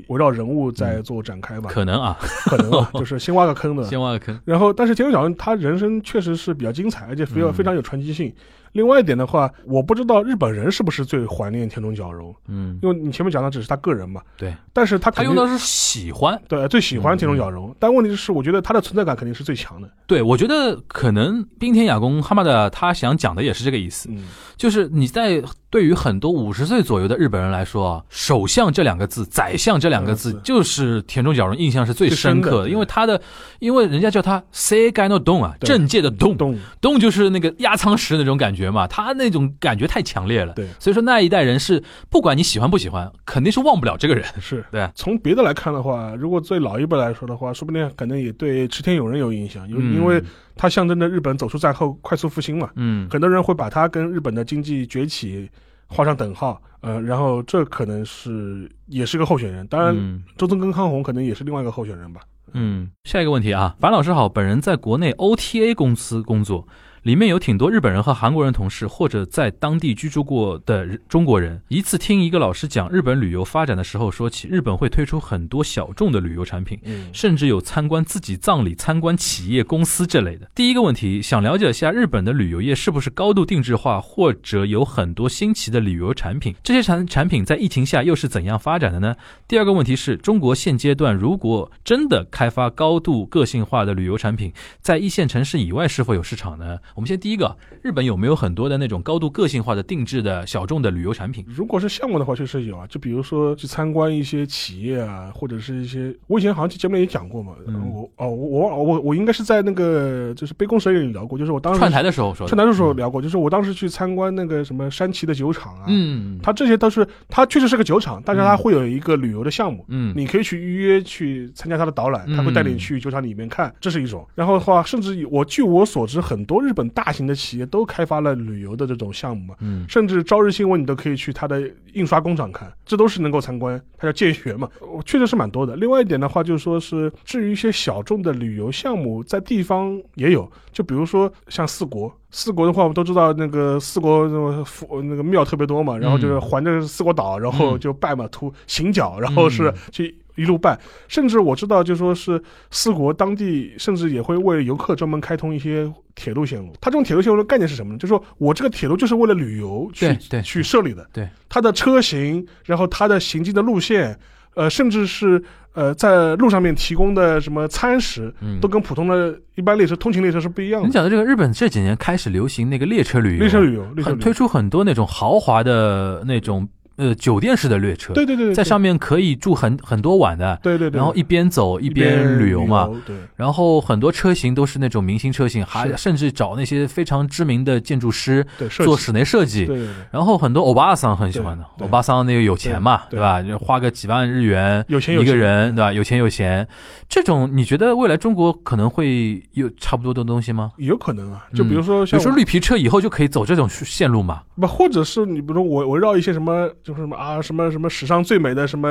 围绕人物在做展开吧，可能啊，可能啊，就是先挖个坑的。先挖个坑。然后，但是田中角荣他人生确实是比较精彩，而且非常嗯非常有传奇性。另外一点的话，我不知道日本人是不是最怀念田中角荣，嗯，因为你前面讲的只是他个人嘛，对，但是他他用的是喜欢。对最喜欢田中角嗯。荣，但问题是，我觉得他的存在感肯定是最强的。对，我觉得可能冰田雅宫哈马的他想讲的也是这个意思，嗯，就是你在对于很多五十岁左右的日本人来说啊，首相这两个字，宰相这两个字嗯，就是田中角荣印象是最深刻的，的。因为他的，因为人家叫他 “say g a no 动啊，政界的动，动动就是那个压舱石那种感觉嘛，他那种感觉太强烈了，对。所以说那一代人是不管你喜欢不喜欢，肯定是忘不了这个人，是。对，从别的来看的话，如果最老一辈来说的话，说不定可能也对池田勇人有影响，因因为他象征着日本走出战后快速复兴嘛，嗯，很多人会把他跟日本的经济崛起画上等号，呃，然后这可能是也是个候选人，当然嗯。周曾跟康弘可能也是另外一个候选人吧。嗯，下一个问题啊，樊老师好，本人在国内 OTA 公司工作，里面有挺多日本人和韩国人同事，或者在当地居住过的中国人。一次听一个老师讲日本旅游发展的时候，说起日本会推出很多小众的旅游产品，嗯甚至有参观自己葬礼、参观企业公司这类的。第一个问题，想了解一下日本的旅游业是不是高度定制化，或者有很多新奇的旅游产品？这些产产品在疫情下又是怎样发展的呢？第二个问题是中国现阶段如果真的开发高度个性化的旅游产品，在一线城市以外是否有市场呢？我们先第一个，日本有没有很多的那种高度个性化的定制的小众的旅游产品？如果是项目的话，确实有啊，就比如说去参观一些企业啊，或者是一些，我以前好像节目里也讲过嘛，嗯。我哦我我我我应该是在那个就是杯弓蛇影里聊过，就是我当时串台的时候说的，串台的时候聊过，就是我当时去参观那个什么山崎的酒厂啊，嗯，它这些都是它确实是个酒厂，但是它会有一个旅游的项目，嗯。你可以去预约去参加它的导览，嗯他会带你去酒厂里面看，这是一种。然后的话，甚至我据我所知，很多日本大型的企业都开发了旅游的这种项目嘛，嗯甚至朝日新闻你都可以去它的印刷工厂看，这都是能够参观，它叫建学嘛，我确实是蛮多的。另外一点的话，就是说是至于一些小众的旅游项目，在地方也有，就比如说像四国。四国的话，我们都知道那个四国那个佛那个庙特别多嘛，然后就是环着四国岛，然后就拜嘛，图行脚，然后是去一路拜。甚至我知道，就说是四国当地甚至也会为游客专门开通一些铁路线路。它这种铁路线路的概念是什么呢？就是说我这个铁路就是为了旅游去去设立的。对，它的车型，然后它的行进的路线，呃，甚至是呃在路上面提供的什么餐食，嗯都跟普通的一般列车、通勤列车是不一样的。你讲的这个日本这几年开始流行那个列车旅游，列车旅游，列车很推旅游，出很多那种豪华的那种呃酒店式的列车，对对对，对在上面可以住很很多晚的，对对对，然后一边走一边旅游嘛。，对。然后很多车型都是那种明星车型，还甚至找那些非常知名的建筑师做室内设计。对对对，然后很多欧巴桑很喜欢的，欧巴桑那个有钱嘛，对对吧？就花个几万日元一个有钱有闲人，对吧？有钱有闲，这种你觉得未来中国可能会有差不多的东西吗？有可能啊，就比如说比如说绿皮车以后就可以走这种线路嘛？不，或者是你比如说我我绕一些什么，就是什么啊，什么什么史上最美的什么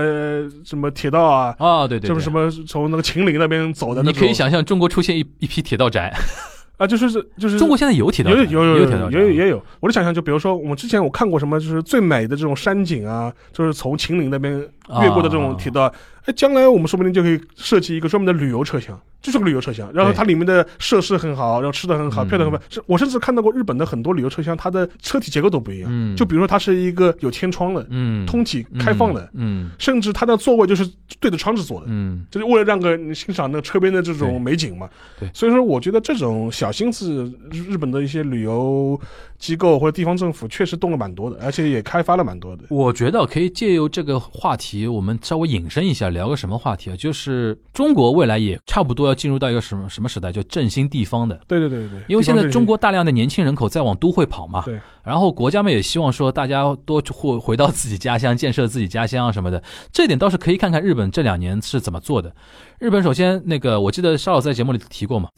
什么铁道啊，啊，对对对，什么什么从那个秦岭那边走的那你，可以想象中国出现一一批铁道宅，啊，就是是就是中国现在有铁道宅，有有有有铁道宅有有也有，我的想象就比如说我们之前我看过什么，就是最美的这种山景啊，就是从秦岭那边越过的这种铁道，哎，将来我们说不定就可以设计一个专门的旅游车厢，就是个旅游车厢，然后它里面的设施很好，然后吃的很好，嗯漂亮很棒。是我甚至看到过日本的很多旅游车厢，它的车体结构都不一样。嗯就比如说它是一个有天窗的，嗯，通体开放的，嗯甚至它的座位就是对着窗子坐的。嗯就是为了让个你欣赏那车边的这种美景嘛。对所以说我觉得这种小心思，日日本的一些旅游机构或者地方政府确实动了蛮多的，而且也开发了蛮多的。我觉得可以借由这个话题，我们稍微引申一下，聊个什么话题啊？就是中国未来也差不多要进入到一个什么什么时代，就振兴地方的。对对对对，因为现在中国大量的年轻人口在往都会跑嘛，对，然后国家们也希望说大家多回回到自己家乡，建设自己家乡啊什么的，这点倒是可以看看日本这两年是怎么做的。日本首先那个，我记得邵老师在节目里提过嘛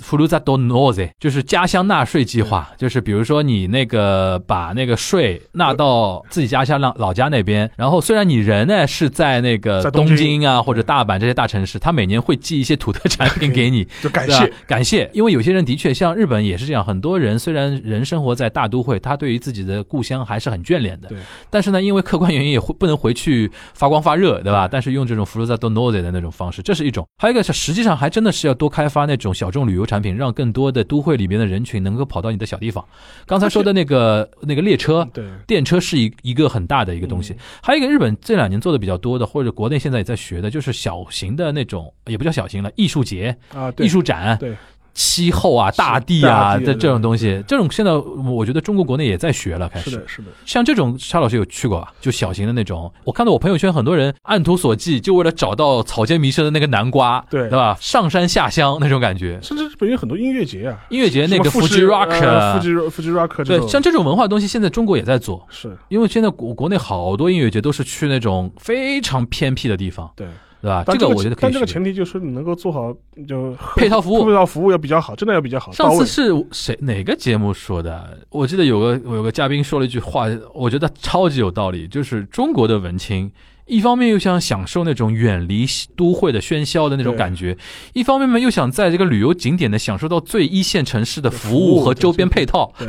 就是家乡纳税计划，就是比如说你那个把那个税纳到自己家乡老老家那边，然后虽然你人呢是在那个东京啊或者大阪这些大城市，他每年会寄一些土特产品给你，就感谢。感谢，因为有些人的确像日本也是这样，很多人虽然人生活在大都会，他对于自己的故乡还是很眷恋的。对，但是呢，因为客观原因也会不能回去发光发热，对吧？但是用这种 f r u z a do noze 的那种方式，这是一种。还有一个是，实际上还真的是要多开发那种小众旅游产品，让更多的都会里边的人群能够跑到你的小地方。刚才说的那个那个列车。对，电车是一一个很大的一个东嗯西，还有一个日本这两年做的比较多的，或者国内现在也在学的，就是小型的那种，也不叫小型了，艺术节、啊，对艺术展，对气候啊、大地啊大地这这种东西，这种现在我觉得中国国内也在学了，开始是的，。是的，像这种，沙老师有去过吧？就小型的那种，我看到我朋友圈很多人按图索骥，就为了找到草间弥生的那个南瓜，对对吧？上山下乡那种感觉。甚至日本有很多音乐节啊，音乐节那个什么 Fuji Rock，呃 Fuji Fuji Rock 这对，种像这种文化东西，现在中国也在做。是因为现在国国内好多音乐节都是去那种非常偏僻的地方，对。对吧？这这个我觉得可以但这个前提就是你能够做好就配套服务配套服务要比较好，真的要比较好。上次是谁哪个节目说的？我记得有个有个嘉宾说了一句话，我觉得超级有道理，就是中国的文青。一方面又想享受那种远离都会的喧嚣的那种感觉，一方面呢又想在这个旅游景点呢享受到最一线城市的服服务务和周边配套，对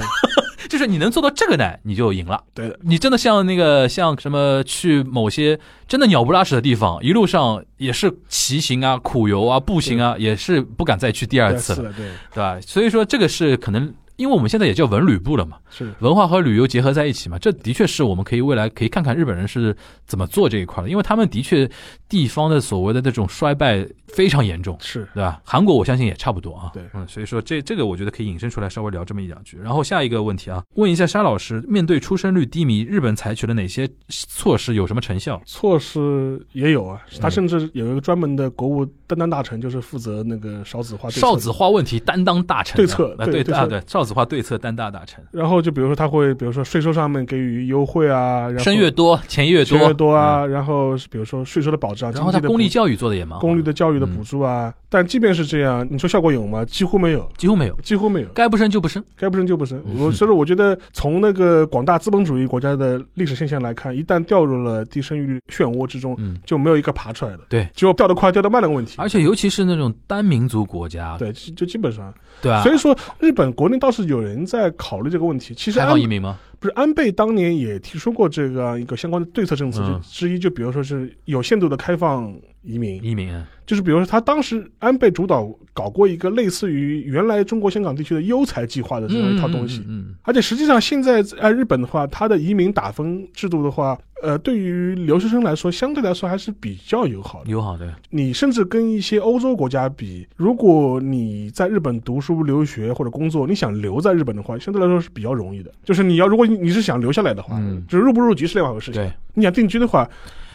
就是你能做到这个呢，你就赢了。对的，你真的像那个像什么去某些真的鸟不拉屎的地方，一路上也是骑行啊、苦游啊、步行啊，也是不敢再去第二次了，对，对吧？所以说这个是可能，因为我们现在也叫文旅部了嘛，是文化和旅游结合在一起嘛，这的确是我们可以未来可以看看日本人是怎么做这一块的，因为他们的确地方的所谓的那种衰败非常严重。是，对吧？韩国我相信也差不多啊。对嗯，所以说这这个我觉得可以引申出来稍微聊这么一两句。然后下一个问题啊，问一下沙老师，面对出生率低迷，日本采取了哪些措施，有什么成效？措施也有啊，他嗯甚至有一个专门的国务担当大臣，就是负责那个少子化少子化问题担当大臣啊，对策啊，对对对啊，对，少子化对策单大大臣，然后就比如说他会，比如说税收上面给予优惠啊，然后生越多钱越多，钱越多啊，然后比如说税收的保障，嗯。然后他公立教育做的也蛮好，公立的教育的补助啊，但即便是这样，你说效果有吗？几乎没有，几乎没有，几乎没有。该不生就不生。该不生就不生。嗯我所以说，我觉得从那个广大资本主义国家的历史现象来看，一旦掉入了低生育率漩涡之中，嗯，就没有一个爬出来的。对，只有掉得快、掉得慢的问题。而且尤其是那种单民族国家，对，就就基本上，对啊？所以说日本国内倒是有人在考虑这个问题。其实开安放移民吗？不是安倍当年也提出过这个一个相关的对策政策，之一就比如说是有限度的开放移民，移民啊，就是比如说他当时安倍主导搞过一个类似于原来中国香港地区的优才计划的这样一套东西。嗯，而且实际上，现在在日本的话，它的移民打分制度的话，呃，对于留学生来说，相对来说还是比较友好的。友好的，你甚至跟一些欧洲国家比，如果你在日本读书、留学或者工作，你想留在日本的话，相对来说是比较容易的。就是你要，如果你你是想留下来的话，嗯就是入不入籍是另外一回事情。对，你想定居的话，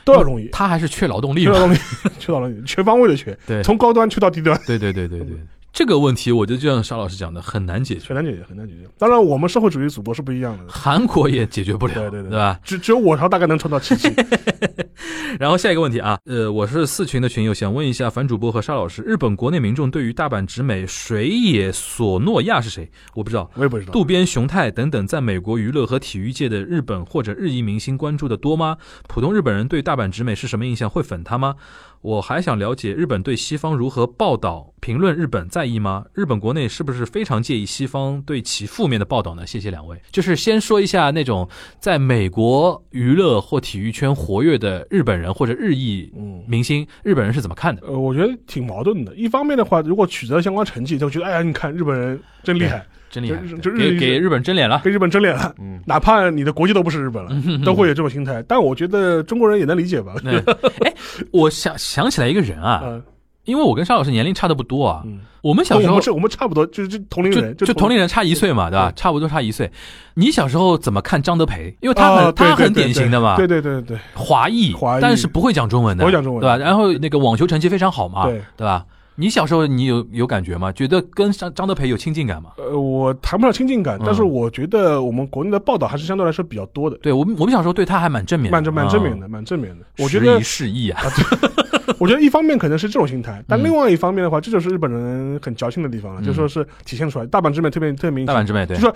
都要容易。他还是缺劳动力嘛，缺劳动力，缺劳动力，全方位的缺，对。从高端缺到低端，对对对对对，这个问题我觉得就像沙老师讲的，很难解决，很难解决，很难解决。当然，我们社会主义祖国是不一样的，韩国也解决不了，对对对对吧？只只有我朝大概能创造奇迹。然后下一个问题啊，呃，我是四群的群友，想问一下樊主播和沙老师，日本国内民众对于大阪直美水野索诺亚是谁？我不知道。我也不知道。渡边雄太等等，在美国娱乐和体育界的日本或者日裔明星关注的多吗？普通日本人对大阪直美是什么印象？会粉他吗？我还想了解日本对西方如何报道、评论日本，在意吗？日本国内是不是非常介意西方对其负面的报道呢？谢谢两位。就是先说一下那种在美国娱乐或体育圈活跃的日本人或者日裔嗯。明星，日本人是怎么看的？呃，我觉得挺矛盾的。一方面的话，如果取得了相关成绩，就觉得哎呀，你看日本人真厉害，真厉害给给日本争脸了。给日本争脸了。嗯，哪怕你的国籍都不是日本了，都会有这种心态。但我觉得中国人也能理解吧。对哎，我想想起来一个人啊，嗯因为我跟沙老师年龄差的不多啊，嗯，我们小时候我们是我们差不多，就是就同龄人，就就同龄人差一岁嘛，对吧？差不多差一岁。你小时候怎么看张德培？因为他很、他很对对典型的嘛，对对对对华裔，华裔但是不会讲中文的，不会讲中文对吧？然后那个网球成绩非常好嘛，对。对吧？你小时候你有有感觉吗？觉得跟张张德培有亲近感吗？呃，我谈不上亲近感，嗯但是我觉得我们国内的报道还是相对来说比较多的，对我们我们小时候对他还蛮正面的，蛮正蛮正面的。的，蛮正面的。我觉得时移，世易啊，我觉得一方面可能是这种心态，但嗯另外一方面的话，这就是日本人很矫情的地方了，嗯就说是体现出来，大阪之美特别特别明显。大阪之美对就，说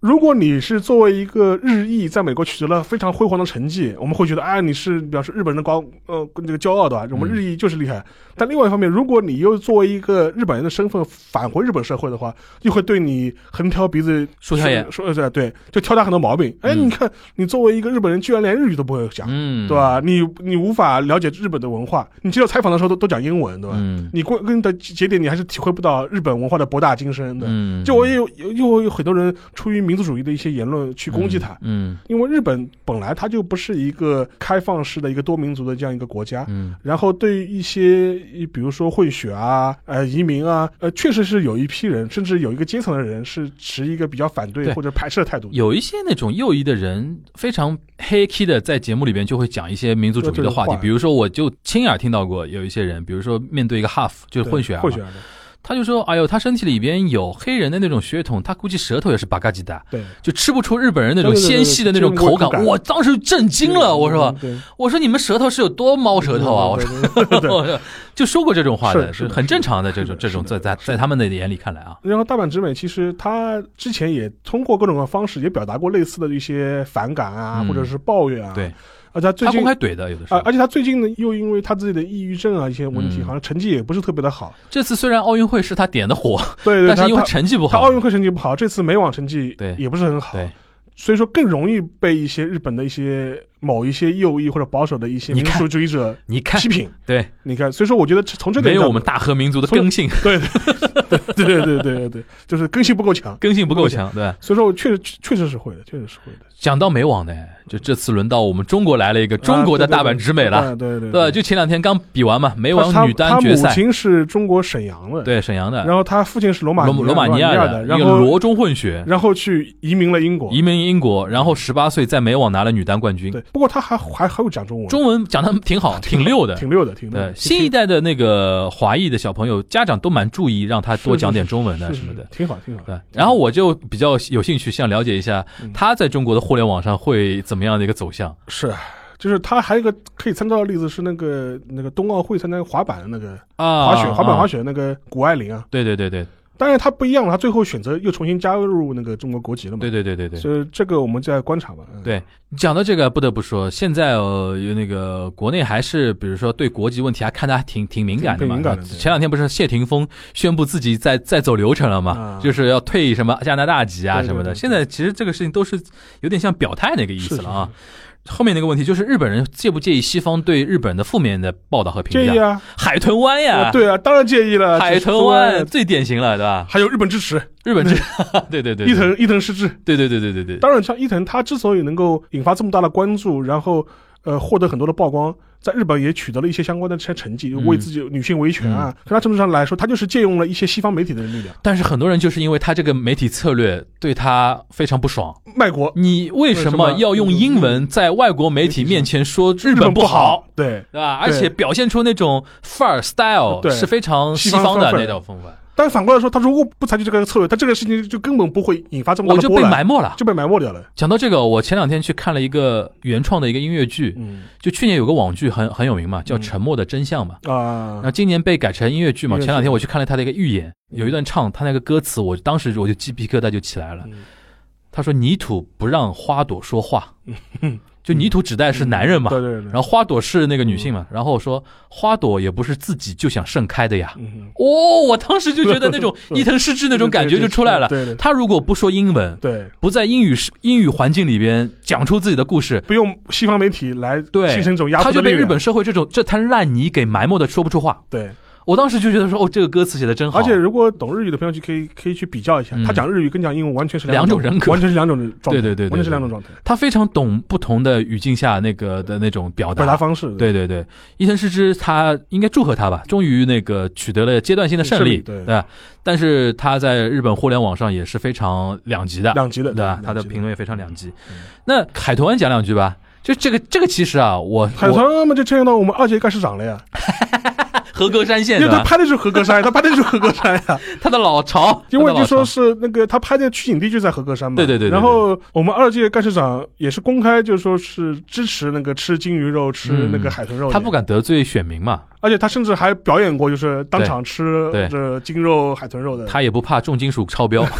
如果你是作为一个日裔在美国取得了非常辉煌的成绩，我们会觉得啊，你是表示日本人的光呃这个骄傲的吧？我们嗯日裔就是厉害。但另外一方面，如果你又作为一个日本人的身份返回日本社会的话，又会对你横挑鼻子竖挑眼说对对，就挑他很多毛病。哎，嗯你看你作为一个日本人，居然连日语都不会讲，嗯，对？吧？你你无法了解日本的文化，你接受采访的时候都都讲英文，对吧？嗯你关根的节点，你还是体会不到日本文化的博大精深的。嗯，就我也有有又有很多人出于民族主义的一些言论去攻击他，嗯因为日本本来它就不是一个开放式的一个多民族的这样一个国家。嗯然后对于一些，比如说混血啊、呃移民啊，呃，确实是有一批人，甚至有一个阶层的人是持一个比较反对对或者排斥的态度的。有一些那种右翼的人非常黑 key 的，在节目里边就会讲一些民族主义的话题比如说我就亲耳听到过有一些人，比如说面对一个 half 就是混血啊混血儿的，他就说：“哎呦，他身体里边有黑人的那种血统，他估计舌头也是巴嘎吉的，对，就吃不出日本人那种纤细的那种口感。我当时震惊了，我说：“对，我说你们舌头是有多猫舌头啊！”我说 就说过这种话的，是很正常的这种这种在在在他们的眼里看来啊，然后大阪直美其实他之前也通过各种各方式也表达过类似的一些反感啊，嗯或者是抱怨啊。对，而且他最近他公开怼的有的啊，而且他最近呢，又因为他自己的抑郁症啊一些问题，好像成绩也不是特别的好。这次虽然奥运会是他点的火，对，对但是因为成绩不好，他奥运会成绩不好，这次美网成绩对。也不是很好，所以说更容易被一些日本的一些某一些右翼或者保守的一些民族主义者你看批评，对，你看，所以说我觉得从这个没有我们大和民族的根性，对，对，对，对，对，对，就是根性不够强，根性不够强，对，所以说我确实确实是会的，确实是会的。讲到美网呢。就这次轮到我们中国来了一个中国的大阪直美了，啊对对对？就前两天刚比完嘛，美网女单他母决赛，亲是中国沈阳的，，对沈阳的，然后他父亲是罗马罗罗马尼亚亚的，然后罗中混血，然后去移民了英国，移民英国，然后十八岁在美网拿了女单冠军，对，不过他还还还会讲中文，中文讲的挺好，挺溜的。挺溜的，挺溜对的。新一代的那个华裔的小朋友，家长都蛮注意让他多讲点中文的什么的。挺好，挺好。对，然后我就比较有兴趣，想了解一下嗯他在中国的互联网上会怎么样的一个走向。是，就是他还有一个可以参照的例子是那个那个冬奥会参加滑板的那个啊，滑雪，滑板滑，雪那个谷爱凌啊，对对对对当然他不一样了，他最后选择又重新加入那个中国国籍了嘛。对对对对对。所以这个我们再观察吧。嗯，对，讲到这个，不得不说，现在呃，有那个国内还是，比如说对国籍问题还看得还挺挺敏感的嘛。敏感的前两天不是谢霆锋宣布自己在在走流程了嘛，啊就是要退什么加拿大籍啊什么的。对对现在其实这个事情都是有点像表态那个意思了啊。后面那个问题就是日本人介不介意西方对日本的负面的报道和评价？介意啊，海豚湾呀，啊，对啊，当然介意了。海豚湾最典型了，对吧？还有日本支持，日本支持对 对，对伊藤伊藤失智。对对对对对对，当然，像伊藤他之所以能够引发这么大的关注，然后呃获得很多的曝光，在日本也取得了一些相关的这些成绩，嗯为自己女性维权啊，从他政治上来说，他就是借用了一些西方媒体的力量，但是很多人就是因为他这个媒体策略对他非常不爽。卖国。你为什么要用英文在外国媒体面前说日本不好，，对。对吧？而且表现出那种范儿 style 是非常西方的那种风范，但是反过来说，他如果不采取这个策略，他这个事情就根本不会引发这么大我就被的波澜，埋没了。就被埋没掉了。讲到这个，我前两天去看了一个原创的一个音乐剧，嗯就去年有个网剧很很有名嘛，叫《嗯沉默的真相》嘛。啊然后，今年被改成音乐剧嘛，前两天我去看了他的一个预演，有一段唱他那个歌词，我当时我就鸡皮疙瘩就起来了。嗯他说：“泥土不让花朵说话。”嗯就泥土指代是男人嘛，对对对，然后花朵是那个女性嘛，然后我说花朵也不是自己就想盛开的呀。嗯，哦，我当时就觉得那种 伊藤诗织那种感觉就出来了。对对他如果不说英文，对，不在英语英语环境里边讲出自己的故事，不用西方媒体来对，形成一种压他就被日本社会这种这滩烂泥给埋没的说不出话。对。我当时就觉得说，哦，这个歌词写的真好。而且如果懂日语的朋友就可以可以去比较一下，嗯。他讲日语跟讲英文完全是两种人格。完全是两种状态，对对对对完全是两种状态，他非常懂不同的语境下那个的那种表达。表达方式。对对对，伊藤诗织他应该祝贺他吧，终于那个取得了阶段性的胜利，胜利对。吧？但是他在日本互联网上也是非常两极的，两极的，对吧？他的评论也非常两极。嗯。那海豚湾讲两句吧，就这个这个其实啊，我海我豚嘛就牵扯到我们二届干事长了呀，和歌山县因为他拍的就是合歌山，他拍的就是合歌山呀，他的老巢，因为就说是那个他拍的取景地就在合歌山嘛，对对对然后我们二届干事长也是公开就说是支持那个吃金鱼肉、吃嗯那个海豚肉，他不敢得罪选民嘛，而且他甚至还表演过，就是当场吃对这金肉、海豚肉的。他也不怕重金属超标。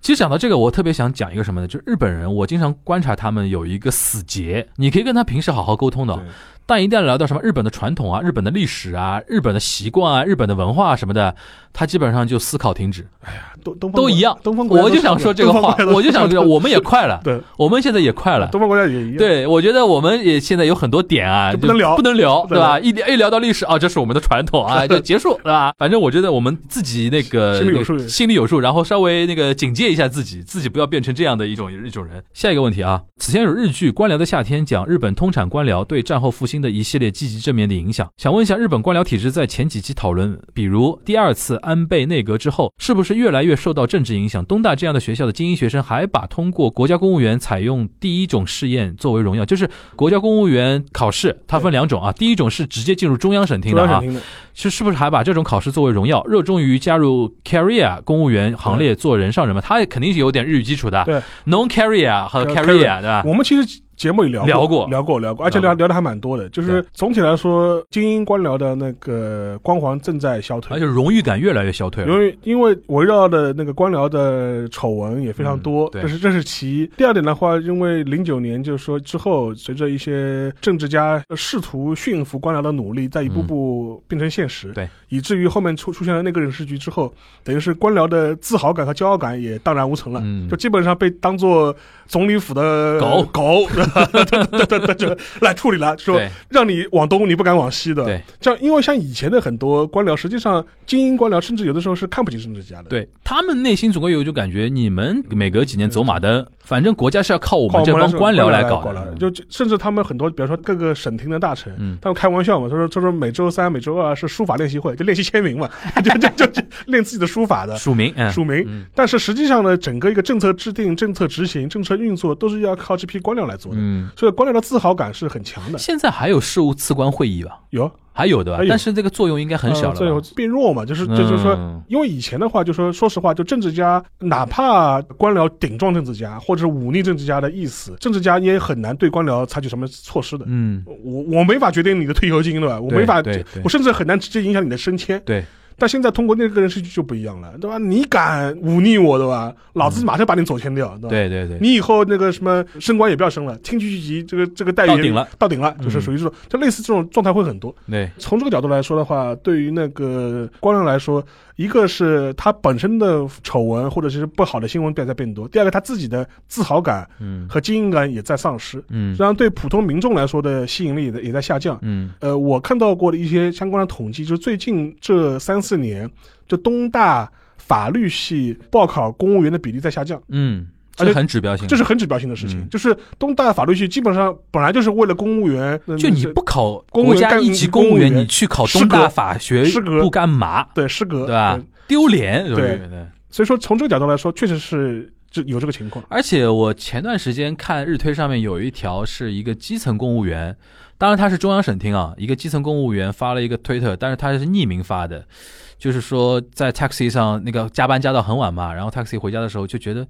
其实讲到这个，我特别想讲一个什么呢？就是日本人，我经常观察他们有一个死结，你可以跟他平时好好沟通的。对，但一旦聊到什么日本的传统啊、日本的历史啊、日本的习惯啊、日本的文化什么的，他基本上就思考停止，东东方都一样。东方国家我就想说这个话，我就想说，我们也快了，对，我们现在也快了。东方国家也一样。对，我觉得我们也现在有很多点啊，不能聊不能聊，对对吧？一聊一聊到历史啊，这是我们的传统啊，就结束，对吧？反正我觉得我们自己那个心里有数那个心里有数，然后稍微那个警戒一下自己，自己不要变成这样的一种一种人。下一个问题啊，此前有日剧《官僚的夏天》讲日本通产官僚对战后复兴的一系列积极正面的影响，想问一下，日本官僚体制在前几期讨论，比如第二次安倍内阁之后，是不是越来越受到政治影响？东大这样的学校的精英学生还把通过国家公务员采用第一种试验作为荣耀，就是国家公务员考试，它分两种啊，第一种是直接进入中央省厅的啊中央审，听的，是是不是还把这种考试作为荣耀？热衷于加入 career 公务员行列做人上人嘛？他也肯定是有点日语基础的，对，non career 和对 career 对吧？我们其实节目里聊聊过聊过，聊过，而且聊聊的还蛮多的。就是总体来说，精英官僚的那个光环正在消退而且。荣誉感越来越消退了。因为因为围绕的那个官僚的丑闻也非常多，这是这是其一。第二点的话，因为零九年就是说之后，随着一些政治家试图驯服官僚的努力，在一步步变成现实，嗯对，以至于后面出出现了那个人事局之后，等于是官僚的自豪感和骄傲感也荡然无存了，嗯就基本上被当做总理府的狗狗，对对 对，就来处理了，说让你往东，你不敢往西的。对，这样，因为像以前的很多官僚，实际上精英官僚甚至有的时候是看不起政治家的。，对他们内心总归有一种感觉，你们每隔几年走马灯，反正国家是要靠我靠们这帮官僚来搞了，的。就甚至他们很多，比如说各个省厅的大臣，嗯他们开玩笑嘛，他说他说每周三、每周二是书法练习会，就练习签名嘛，就就就就练自己的书法的。署名，嗯，署名嗯但是实际上呢，整个一个政策制定、政策执行、政策运作，都是要靠这批官僚来做的。嗯，所以官僚的自豪感是很强的。现在还有事务次官会议吧？有还有的但是这个作用应该很小呃这有了。变弱嘛，就是就就是说嗯，因为以前的话，就说说实话，就政治家哪怕官僚顶撞政治家，或者是忤逆政治家的意思，政治家也很难对官僚采取什么措施的。嗯，我我没法决定你的退休金，对吧？我没法我甚至很难直接影响你的升迁。对，但现在通过那个人事就不一样了，对吧？你敢忤逆我，对吧？老子马上把你左迁掉，对吧？对对对，你以后那个什么升官也不要升了，厅局级这个这个待遇到顶了，到顶了，就是嗯属于这种，就类似这种状态会很多。对，从这个角度来说的话，对于那个官员来说，一个是他本身的丑闻或者是不好的新闻在在变多，第二个他自己的自豪感嗯和精英感也在丧失，嗯这样对普通民众来说的吸引力也在也在下降。嗯呃，我看到过的一些相关的统计，就是最近这三四年，就东大法律系报考公务员的比例在下降。嗯，这很指标性，这是很指标性的事情，嗯就是东大法律系基本上本来就是为了公务员，呃就你不考国公务员干家一级公务员，你去考东大法学师格部干嘛？对失格对吧？丢脸，对对。所以说从这个角度来说，确实是就有这个情况。而且我前段时间看日推上面有一条是一个基层公务员，当然他是中央省厅啊，一个基层公务员发了一个推特，但是他是匿名发的，就是说在 taxi 上那个加班加到很晚嘛，然后 taxi 回家的时候就觉得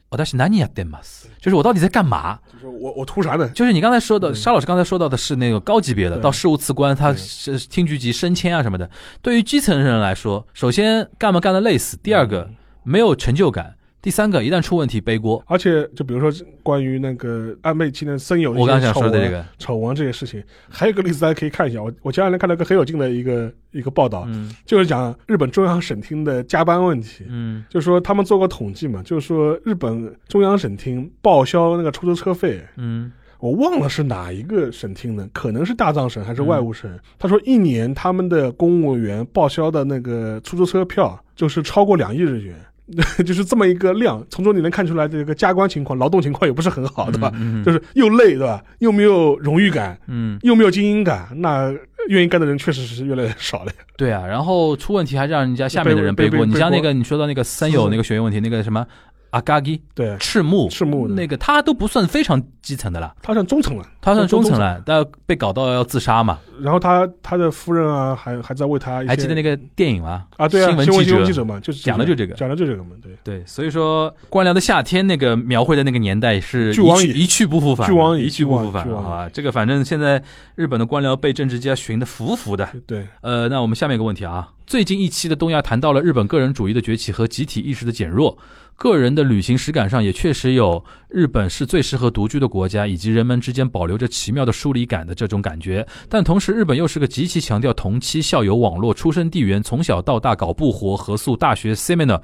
就是我到底在干嘛？就是我我图啥呢？就是你刚才说的，嗯。沙老师刚才说到的是那个高级别的，到事务次官，他是厅局级升迁啊什么的。对于基层人来说，首先干嘛干的累死，第二个没有成就感，第三个，一旦出问题背锅。而且就比如说关于那个暧昧期间森友的一我刚些丑闻想说的这个，丑闻这些事情，还有一个例子大家可以看一下。我我前两天看到一个很有劲的一个一个报道，嗯就是讲日本中央省厅的加班问题。嗯就是说他们做过统计嘛，就是说日本中央省厅报销那个出租车费，嗯我忘了是哪一个省厅的？可能是大藏省还是外务省。嗯他说一年他们的公务员报销的那个出租车票就是超过两亿日元，就是这么一个量。从中你能看出来这个加官情况、劳动情况也不是很好，对吧？嗯就是又累，对吧？又没有荣誉感，嗯，又没有精英感，那愿意干的人确实是越来越少了。对啊，然后出问题还让人家下面的人背锅。背背背背锅你像那个你说到那个三友那个学员问题，那个什么阿嘎基对，赤木赤木那个他都不算非常基层的了，他算中层了，他算中层了，但被搞到要自杀嘛。然后他他的夫人啊，还还在为他，还记得那个电影吗？啊？对啊，新闻新闻记者记者嘛，就是讲的就这个讲的就这个嘛，对。对，所以说官僚的夏天那个描绘的那个年代是 一去一去不复返，一去不复返，俱往矣好吧？这个反正现在日本的官僚被政治家寻的服服的。对，呃，那我们下面一个问题啊，最近一期的东亚谈到了日本个人主义的崛起和集体意识的减弱，个人的旅行实感上也确实有日本是最适合独居的国家，以及人们之间保留着奇妙的疏离感的这种感觉。但同时，日本又是个极其强调同期校友网络、出生地缘、从小到大搞不活、合宿、大学 seminar。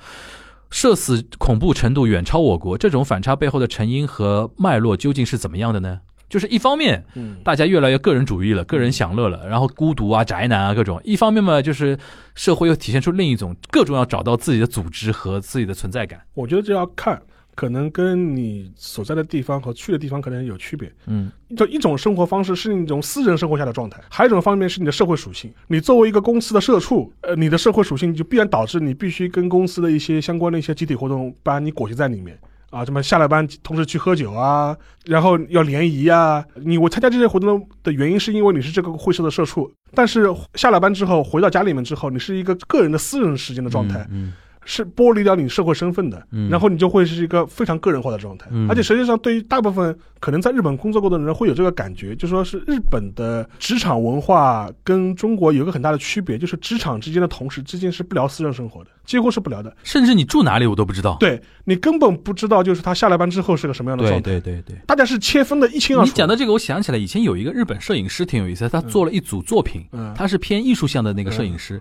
社死恐怖程度远超我国，这种反差背后的成因和脉络究竟是怎么样的呢？就是一方面，嗯，大家越来越个人主义了，个人享乐了，然后孤独啊、宅男啊各种；一方面嘛，就是社会又体现出另一种各种要找到自己的组织和自己的存在感。我觉得这要看，可能跟你所在的地方和去的地方可能有区别。嗯就一种生活方式是一种私人生活下的状态，还有一种方面是你的社会属性。你作为一个公司的社畜，呃，你的社会属性就必然导致你必须跟公司的一些相关的一些集体活动把你裹挟在里面。啊，什么下了班同时去喝酒啊，然后要联谊啊。你我参加这些活动的原因是因为你是这个会社的社畜，但是下了班之后回到家里面之后，你是一个个人的私人时间的状态，嗯是剥离掉你社会身份的，嗯然后你就会是一个非常个人化的状态。嗯而且实际上，对于大部分可能在日本工作过的人会有这个感觉，就说是日本的职场文化跟中国有一个很大的区别，就是职场之间的同事之间是不聊私人生活的，几乎是不聊的。甚至你住哪里我都不知道。对你根本不知道，就是他下了班之后是个什么样的状态。对对对。大家是切分的一清二楚。你讲到这个，我想起来，以前有一个日本摄影师挺有意思的，他做了一组作品，嗯他是偏艺术向的那个摄影师，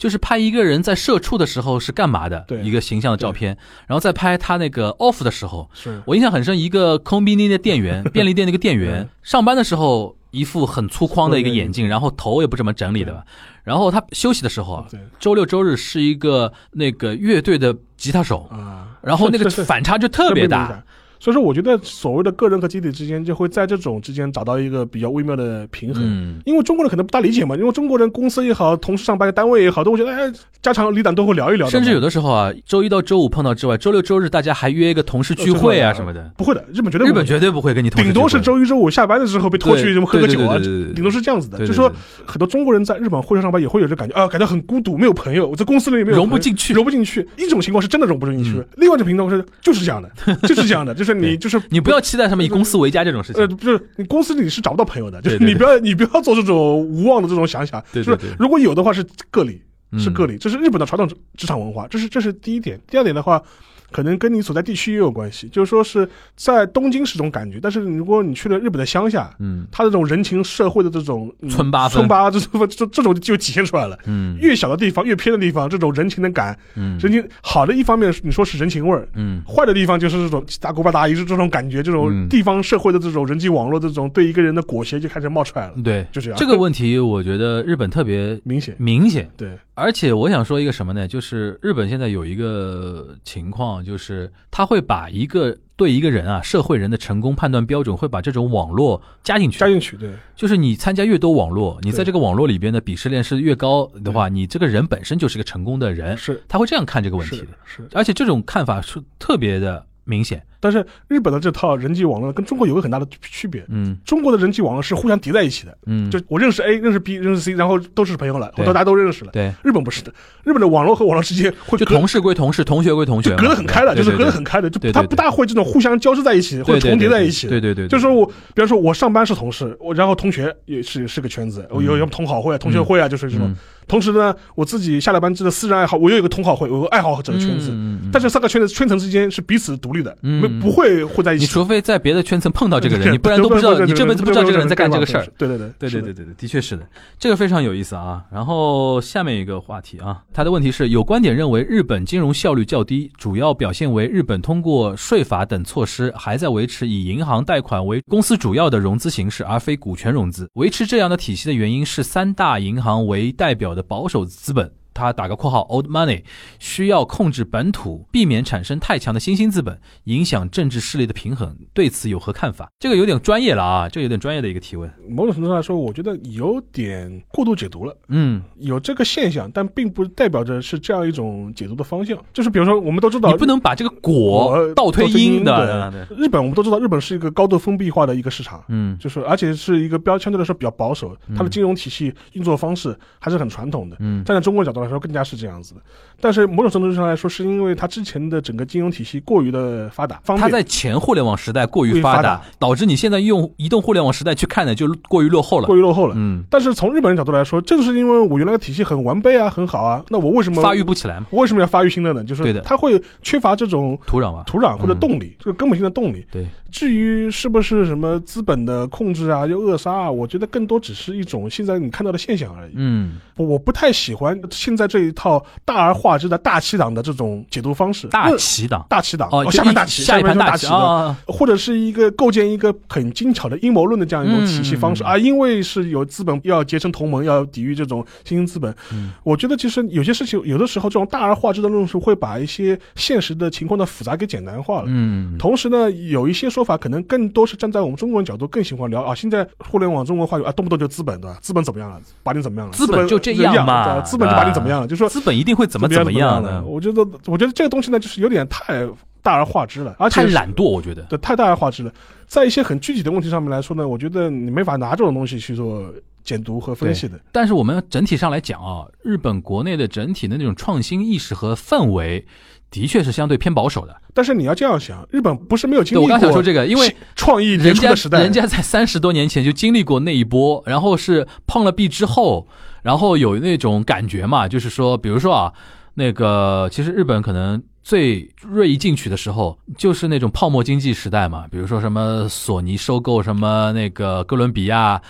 就是拍一个人在社畜的时候是干嘛的，一个形象的照片，然后再拍他那个 off 的时候，是。我印象很深，一个 combini 的店员，便利店那个店员，上班的时候一副很粗犷的一个眼镜，然后头也不怎么整理的吧。然后他休息的时候啊，周六周日是一个那个乐队的吉他手，啊，然后那个反差就特别大。所以说，我觉得所谓的个人和集体之间，就会在这种之间找到一个比较微妙的平衡。嗯，因为中国人可能不大理解嘛，因为中国人公司也好，同事上班的单位也好，都会觉得哎，家长里短都会聊一聊。甚至有的时候啊，周一到周五碰到之外，周六周日大家还约一个同事聚会啊什么的。不会的，日本绝对不会日本绝对不会跟你同事，顶多是周一周五下班的时候被拖去什么喝个酒啊，顶多是这样子的。就说很多中国人在日本会社上班也会有这感觉啊，感觉很孤独，没有朋友，我在公司里没有融不进去融不进去。一种情况是真的融不进去嗯，另外一种情况是就是这样的，就是这样的，就是你就是你不要期待他们以公司为家这种事情呃，。就是你公司里是找不到朋友的，就是你不要你不要做这种无望的这种想想，对对就是对如果有的话是个例，是嗯个例，这是日本的传统职职场文化，这是这是第一点。第二点的话，可能跟你所在地区也有关系，就是说是在东京是种感觉，但是如果你去了日本的乡下，嗯他这种人情社会的这种、嗯村八村八这种这这种就体现出来了。嗯越小的地方，越偏的地方，这种人情的感，嗯人情好的一方面，你说是人情味儿，嗯坏的地方就是这种大锅巴大姨这种感觉，这种嗯地方社会的这种人际网络，这种对一个人的裹挟就开始冒出来了，对就这样。这个问题，我觉得日本特别明显，明显。对，而且我想说一个什么呢？就是日本现在有一个情况，就是他会把一个对一个人啊，社会人的成功判断标准，会把这种网络加进去。加进去，对，就是你参加越多网络，你在这个网络里边的鄙视链是越高的话，你这个人本身就是个成功的人，是他会这样看这个问题是的。是。而且这种看法是特别的明显。但是日本的这套人际网络跟中国有个很大的区别，嗯。中国的人际网络是互相叠在一起的，嗯，就我认识 A，认识 B，认识 C，然后都是朋友了，对。或者大家都认识了。对，日本不是的，日本的网络和网络之间会就同事归同事，同学归同学就，隔得很开的，就是隔得很开的，就对对对。它不大会这种互相交织在一起或者重叠在一起。对对对，就是说我，比方说我上班是同事，我然后同学也是是个圈子，我有嗯有同好会啊、同学会啊，就是这种嗯同时呢，我自己下了班之后私人爱好，我有一个同好会，我有个爱好者的圈子。嗯嗯但是三个圈子圈层之间是彼此独立的，嗯没不会混在一起。你除非在别的圈层碰到这个人，你不然都不知道，你这辈子不知道这个人在干这个事儿。对对对，对对对对对，的确是的，这个非常有意思啊。然后下面一个话题啊，他的问题是有观点认为日本金融效率较低，主要表现为日本通过税法等措施还在维持以银行贷款为公司主要的融资形式，而非股权融资。维持这样的体系的原因是三大银行为代表的保守资本。他打个括号，old money 需要控制本土，避免产生太强的新兴资本，影响政治势力的平衡。对此有何看法？这个有点专业了啊，这个有点专业的一个提问。某种程度上来说，我觉得有点过度解读了。嗯，有这个现象，但并不代表着是这样一种解读的方向。就是比如说，我们都知道，你不能把这个果倒推因的。对日本我们都知道，日本是一个高度封闭化的一个市场，嗯，就是而且是一个标相对来说比较保守，它的金融体系运作方式还是很传统的。嗯，站在中国角度来说，更加是这样子的。但是某种程度上来说，是因为它之前的整个金融体系过于的发达，方便。它在前互联网时代过于发达，导致你现在用移动互联网时代去看呢，就过于落后了，过于落后了。嗯，但是从日本人角度来说，正是因为我原来的体系很完备啊，很好啊，那我为什么发育不起来？我为什么要发育新的呢？就是对的，它会缺乏这种土壤吧，土壤或者动力，这个根本性的动力。对。至于是不是什么资本的控制啊，又扼杀啊，我觉得更多只是一种现在你看到的现象而已。嗯，我不太喜欢现在这一套大而化之的大气党的这种解读方式。大气党，大气党哦，下面大旗，下一盘大旗的，或者是一个构建一个很精巧的阴谋论的这样一种体系方式啊，因为是有资本要结成同盟，要抵御这种新兴资本。我觉得其实有些事情，有的时候这种大而化之的论述会把一些现实的情况的复杂给简单化了。嗯，同时呢，有一些说法可能更多是站在我们中国人角度更喜欢聊啊，现在互联网中国话语啊，动不动就资本对吧？资本怎么样了？把你怎么样了？资本就这样嘛，资本就把你怎么样了？就说资本一定会怎么怎么样呢。我觉得，我觉得这个东西呢，就是有点太大而化之了，而且太懒惰。我觉得对，太大而化之了。在一些很具体的问题上面来说呢，我觉得你没法拿这种东西去做解读和分析的。但是我们整体上来讲啊，日本国内的整体的那种创新意识和氛围。的确是相对偏保守的，但是你要这样想，日本不是没有经历过。我刚想说这个，因为创意人家时代，人家在三十多年前就经历过那一波，然后是碰了壁之后，然后有那种感觉嘛，就是说，比如说啊，那个其实日本可能最锐意进取的时候，就是那种泡沫经济时代嘛，比如说什么索尼收购什么那个哥伦比亚。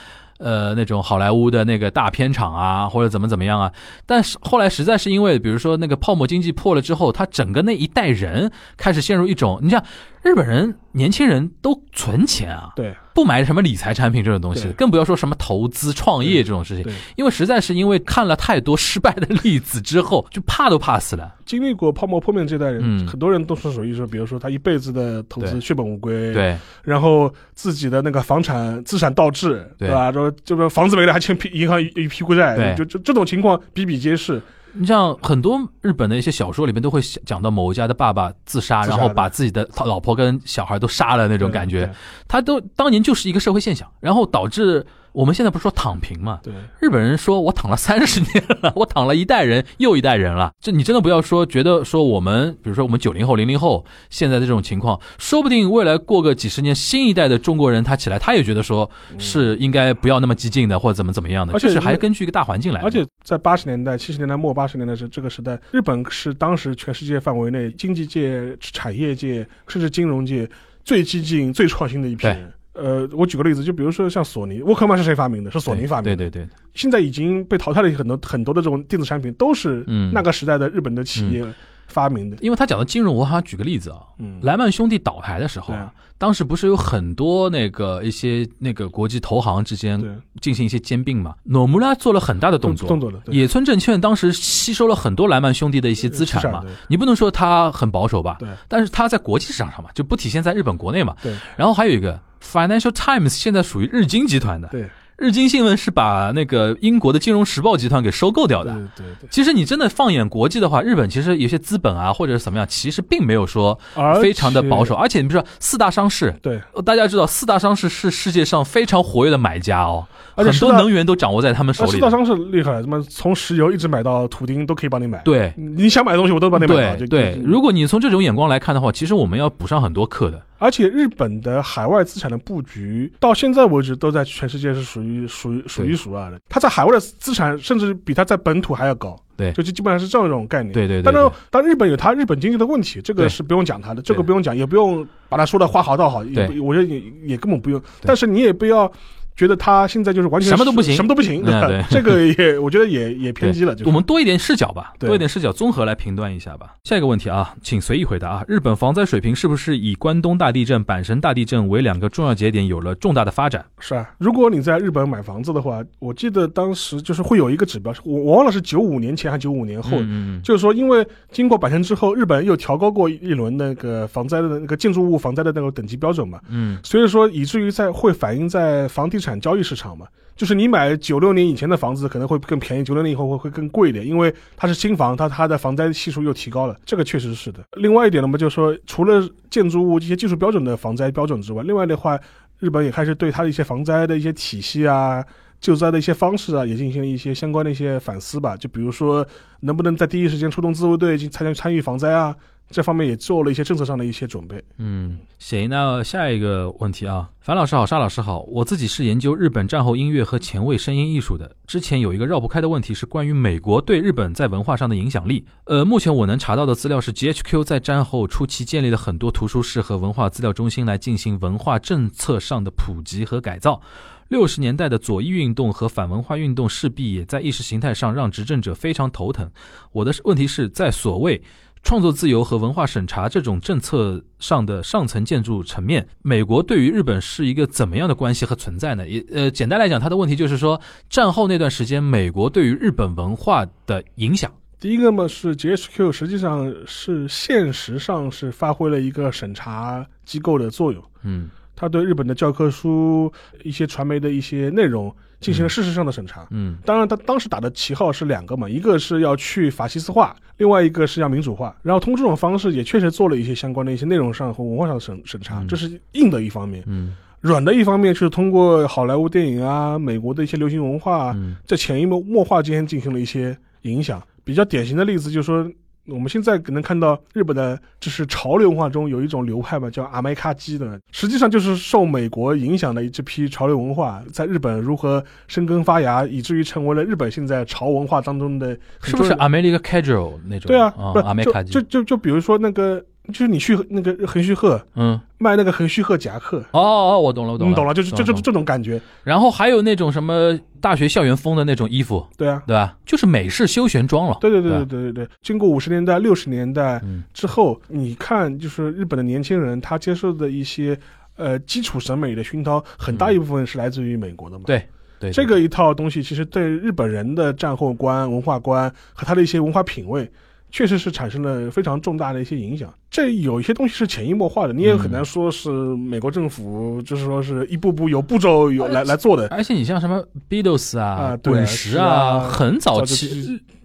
呃，那种好莱坞的那个大片场啊，或者怎么怎么样啊，但是后来实在是因为，比如说那个泡沫经济破了之后，他整个那一代人开始陷入一种，你像日本人年轻人都存钱啊，对，不买什么理财产品这种东西，更不要说什么投资创业这种事情，因为实在是因为看了太多失败的例子之后，就怕都怕死了。经历过泡沫破灭这代人，嗯，很多人都是属于说，比如说他一辈子的投资血本无归，对，然后自己的那个房产资产倒置，对。吧？说这个房子没了还欠银行一屁股债，就就这种情况比比皆是。你像很多日本的一些小说里面都会讲到某一家的爸爸自杀，然后把自己的老婆跟小孩都杀了那种感觉，他都当年就是一个社会现象，然后导致。我们现在不是说躺平嘛？对，日本人说我躺了三十年了，我躺了一代人又一代人了。这你真的不要说，觉得说我们，比如说我们九零后、零零后现在的这种情况，说不定未来过个几十年，新一代的中国人他起来，他也觉得说是应该不要那么激进的，或者怎么怎么样的。而且是还根据一个大环境来。而且在八十年代、七十年代末、八十年代这这个时代，日本是当时全世界范围内经济界、产业界甚至金融界最激进、最创新的一批人。呃，我举个例子，就比如说像索尼，沃克曼是谁发明的？是索尼发明的。对对对。现在已经被淘汰了很多很多的这种电子产品，都是那个时代的日本的企业发明的。因为他讲的金融，我好像举个例子啊，莱曼兄弟倒台的时候啊，当时不是有很多那个一些那个国际投行之间进行一些兼并嘛？诺姆拉做了很大的动作，动作的。野村证券当时吸收了很多莱曼兄弟的一些资产嘛？你不能说他很保守吧？对。但是他在国际市场上嘛，就不体现在日本国内嘛？对。然后还有一个。Financial Times 现在属于日经集团的，对，日经新闻是把那个英国的金融时报集团给收购掉的，对对。其实你真的放眼国际的话，日本其实有些资本啊，或者是怎么样，其实并没有说非常的保守，而且你比如说四大商事，对，大家知道四大商事是世界上非常活跃的买家哦，很多能源都掌握在他们手里。四大商事厉害，什么从石油一直买到土钉都可以帮你买，对，你想买的东西我都帮你买。对对，如果你从这种眼光来看的话，其实我们要补上很多课的。而且日本的海外资产的布局到现在为止都在全世界是属于属于数一数二的。它在海外的资产甚至比它在本土还要高。对就基本上是这样一种概念。对对对当然对，当然日本有它日本经济的问题，这个是不用讲它的，这个不用讲，也不用把它说的花好到好，也对不我觉得也也根本不用。但是你也不要觉得他现在就是完全什么都不行什么都不行，对这个也 我觉得也也偏激了。就是我们多一点视角吧，对多一点视角，综合来评断一下吧。下一个问题啊，请随意回答啊。日本防灾水平是不是以关东大地震、阪神大地震为两个重要节点有了重大的发展？是啊，如果你在日本买房子的话，我记得当时就是会有一个指标，我我忘了是九五年前还是九五年后，嗯嗯就是说，因为经过阪神之后，日本又调高过一轮那个防灾的那个建筑物防灾的那个等级标准嘛，嗯所以说以至于在会反映在房地产交易市场嘛，就是你买九六年以前的房子可能会更便宜，九六年以后会会更贵一点，因为它是新房，它它的防灾系数又提高了，这个确实是的。另外一点呢嘛，就是说除了建筑物这些技术标准的防灾标准之外，另外的话，日本也开始对它的一些防灾的一些体系啊。救灾的一些方式啊，也进行了一些相关的一些反思吧。就比如说，能不能在第一时间出动自卫队进参加参与防灾啊，这方面也做了一些政策上的一些准备。嗯，行，那下一个问题啊，樊老师好，沙老师好，我自己是研究日本战后音乐和前卫声音艺术的。之前有一个绕不开的问题是关于美国对日本在文化上的影响力。呃，目前我能查到的资料是，GHQ 在战后初期建立了很多图书室和文化资料中心来进行文化政策上的普及和改造。六十年代的左翼运动和反文化运动势必也在意识形态上让执政者非常头疼。我的问题是在所谓创作自由和文化审查这种政策上的上层建筑层面，美国对于日本是一个怎么样的关系和存在呢？也呃，简单来讲，他的问题就是说，战后那段时间，美国对于日本文化的影响。第一个嘛是 GHQ，实际上是现实上是发挥了一个审查机构的作用，嗯它对日本的教科书、一些传媒的一些内容进行了事实上的审查。嗯当然，他当时打的旗号是两个嘛，一个是要去法西斯化，另外一个是要民主化。然后通过这种方式，也确实做了一些相关的一些内容上和文化上的审审查，嗯这是硬的一方面。嗯软的一方面是通过好莱坞电影啊、美国的一些流行文化啊，嗯在潜移默默化间进行了一些影响。比较典型的例子就是说，我们现在可能看到日本的，就是潮流文化中有一种流派嘛，叫阿麦卡基的，实际上就是受美国影响的这批潮流文化，在日本如何生根发芽，以至于成为了日本现在潮文化当中的很是不是重要 American Casual 那种？对啊，阿麦卡基就就就比如说那个，就是你去那个恒旭鹤，嗯，卖那个恒旭鹤夹克。哦哦，我懂了，我懂了，你懂了，就是就就这种感觉。然后还有那种什么大学校园风的那种衣服，对啊，对吧？就是美式休闲装了。对对对对对对对。经过五十年代、六十年代之后，你看，就是日本的年轻人他接受的一些呃基础审美的熏陶，很大一部分是来自于美国的嘛。对对，这个一套东西其实对日本人的战后观、文化观和他的一些文化品味。确实是产生了非常重大的一些影响。这有一些东西是潜移默化的，你也很难说是美国政府就是说是一步步有步骤有来来做的。而且你像什么 Beatles 啊、啊滚石是啊很早期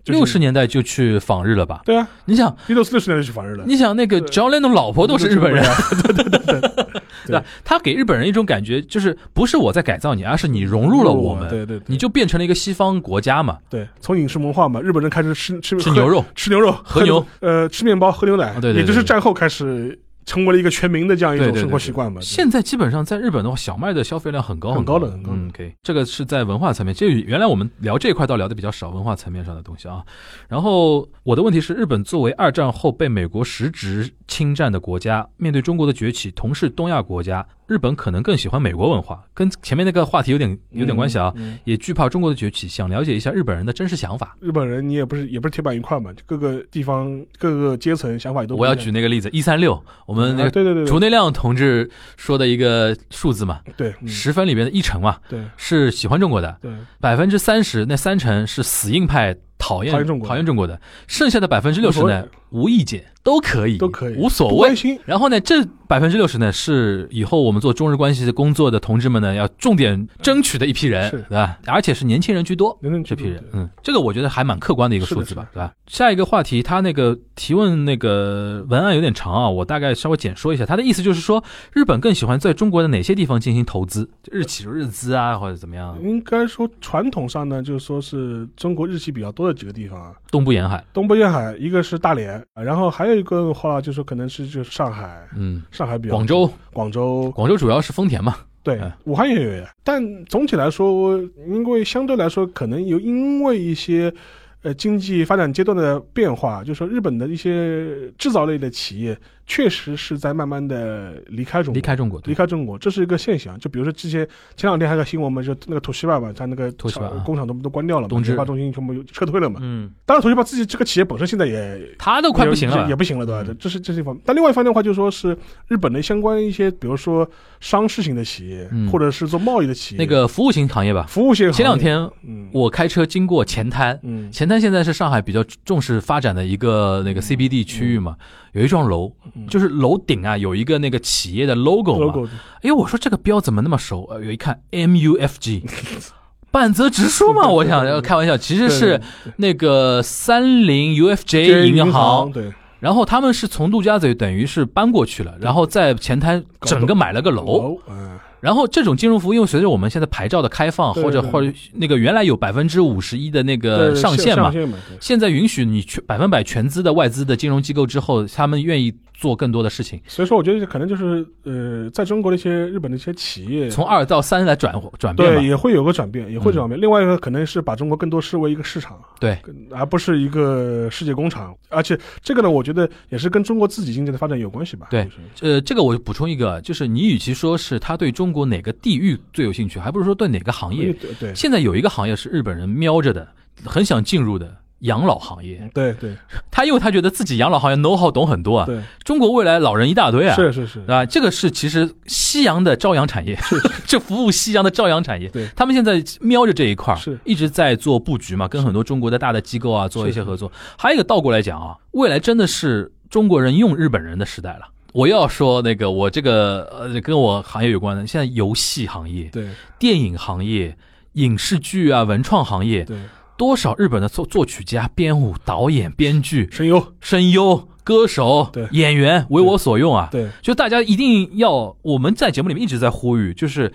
就是六十年代就去访日了吧？对啊，你想，一六十年代就去访日了。你想那个 John Lennon 老婆都是日本人，对对对对对。吧？他给日本人一种感觉，就是不是我在改造你，而是你融入了我们，对对，你就变成了一个西方国家嘛，对，从饮食文化嘛，日本人开始吃吃吃牛、肉，吃牛肉、喝牛，呃，吃面包、喝牛奶，对对。也就是战后开始成为了一个全民的这样一种生活习惯吧。现在基本上在日本的话，小麦的消费量很高很高高的很高的嗯可以这个是在文化层面，这原来我们聊这一块倒聊的比较少，文化层面上的东西啊。然后我的问题是，日本作为二战后被美国实质侵占的国家，面对中国的崛起，同是东亚国家，日本可能更喜欢美国文化，跟前面那个话题有点有点关系啊。嗯。嗯也惧怕中国的崛起，想了解一下日本人的真实想法。日本人你也不是也不是铁板一块嘛，就各个地方各个阶层想法也都不我要举那个例子，一三六，我们那个啊对对对竹内亮同志说的一个数字嘛，对对嗯。十分里边的一成嘛，对。是喜欢中国的，对。百分之三十那三成是死硬派讨厌讨厌中国讨厌中国的，剩下的百分之六十呢无意见都可以都可以无所谓。然后呢，这百分之六十呢是以后我们做中日关系的工作的同志们呢要重点争取的一批人，是对吧？而且是年轻人居多。这批人，嗯，这个我觉得还蛮客观的一个数字吧对吧？下一个话题，他那个提问那个文案有点长啊，我大概稍微简说一下。他的意思就是说，日本更喜欢在中国的哪些地方进行投资？日企、日资啊，或者怎么样？应该说传统上呢，就是说是中国日企比较多的几个地方啊，东部沿海，东部沿海，一个是大连，啊然后还有一个话就是可能是就是上海，嗯，上海比较广州，广州。广州主要是丰田嘛，对嗯，武汉也有呀。但总体来说，因为相对来说，可能有因为一些呃经济发展阶段的变化，就是说日本的一些制造类的企业确实是在慢慢的离开中国，离开中国，离开中国，这是一个现象。就比如说之前前两天还有个新闻嘛，就那个 toshiba 吧，他那个厂啊工厂都都关掉了嘛，东芝研发中心全部撤退了嘛。嗯，当然，toshiba 自己这个企业本身现在也他都快不行了，也不行了，对吧？嗯这是这是一方面。但另外一方面的话，就是说是日本的相关一些，比如说商事型的企业，嗯或者是做贸易的企业，那个服务型行业吧。服务型行业。前两天嗯，我开车经过前滩，嗯前滩现在是上海比较重视发展的一个那个 CBD 区域嘛，有一幢楼，嗯。就是楼顶啊有一个那个企业的 logo 嘛。logo 哎，我说这个标怎么那么熟？呃，有一看 MUFG，半泽直树嘛，我想要开玩笑，其实是那个三菱 UFJ 银行，对。然后他们是从陆家嘴等于是搬过去了，然后在前滩整个买了个楼，楼，嗯，然后这种金融服务，因为随着我们现在牌照的开放，或者或者那个原来有百分之五十一的那个上限嘛。现在允许你全百分百全资的外资的金融机构之后，他们愿意做更多的事情，所以说，我觉得可能就是呃，在中国的一些日本的一些企业，从二到三来转转变对嘛。也会有个转变，也会嗯转变。另外一个可能是把中国更多视为一个市场，对，而不是一个世界工厂。而且这个呢，我觉得也是跟中国自己经济的发展有关系吧。对就是呃，这个我补充一个，就是你与其说是他对中国哪个地域最有兴趣，还不如说对哪个行业。对对现在有一个行业是日本人瞄着的，很想进入的养老行业。对对。他因为他觉得自己养老行业 know how 懂很多啊，对，中国未来老人一大堆啊，是是是，啊，这个是其实夕阳的朝阳产业，这服务夕阳的朝阳产业。对。他们现在瞄着这一块儿是。一直在做布局嘛，跟很多中国的大的机构啊做一些合作。还有一个倒过来讲啊，未来真的是中国人用日本人的时代了。我要说那个，我这个呃，跟我行业有关的，现在游戏行业、对。电影行业、影视剧啊、文创行业，对，多少日本的作作曲家、编舞、导演、编剧、声优，声优、歌手对、演员为我所用啊。对，就大家一定要，我们在节目里面一直在呼吁，就是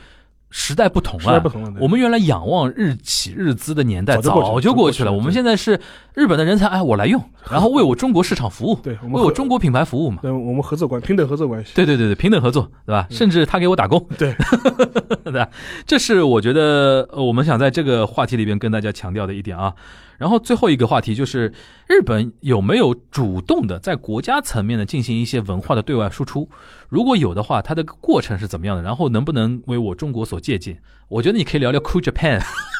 时代不同啊，时代不同了。我们原来仰望日企日资的年代早就过去了我们现在是日本的人才，哎，我来用，然后为我中国市场服务，对，我为我中国品牌服务嘛。对我们合作关平等合作关系。对对对对，平等合作，对吧？甚至他给我打工，对，对吧？这是我觉得呃我们想在这个话题里边跟大家强调的一点啊。然后最后一个话题就是，日本有没有主动的在国家层面的进行一些文化的对外输出？如果有的话，它的过程是怎么样的？然后能不能为我中国所借鉴？我觉得你可以聊聊 Cool Japan，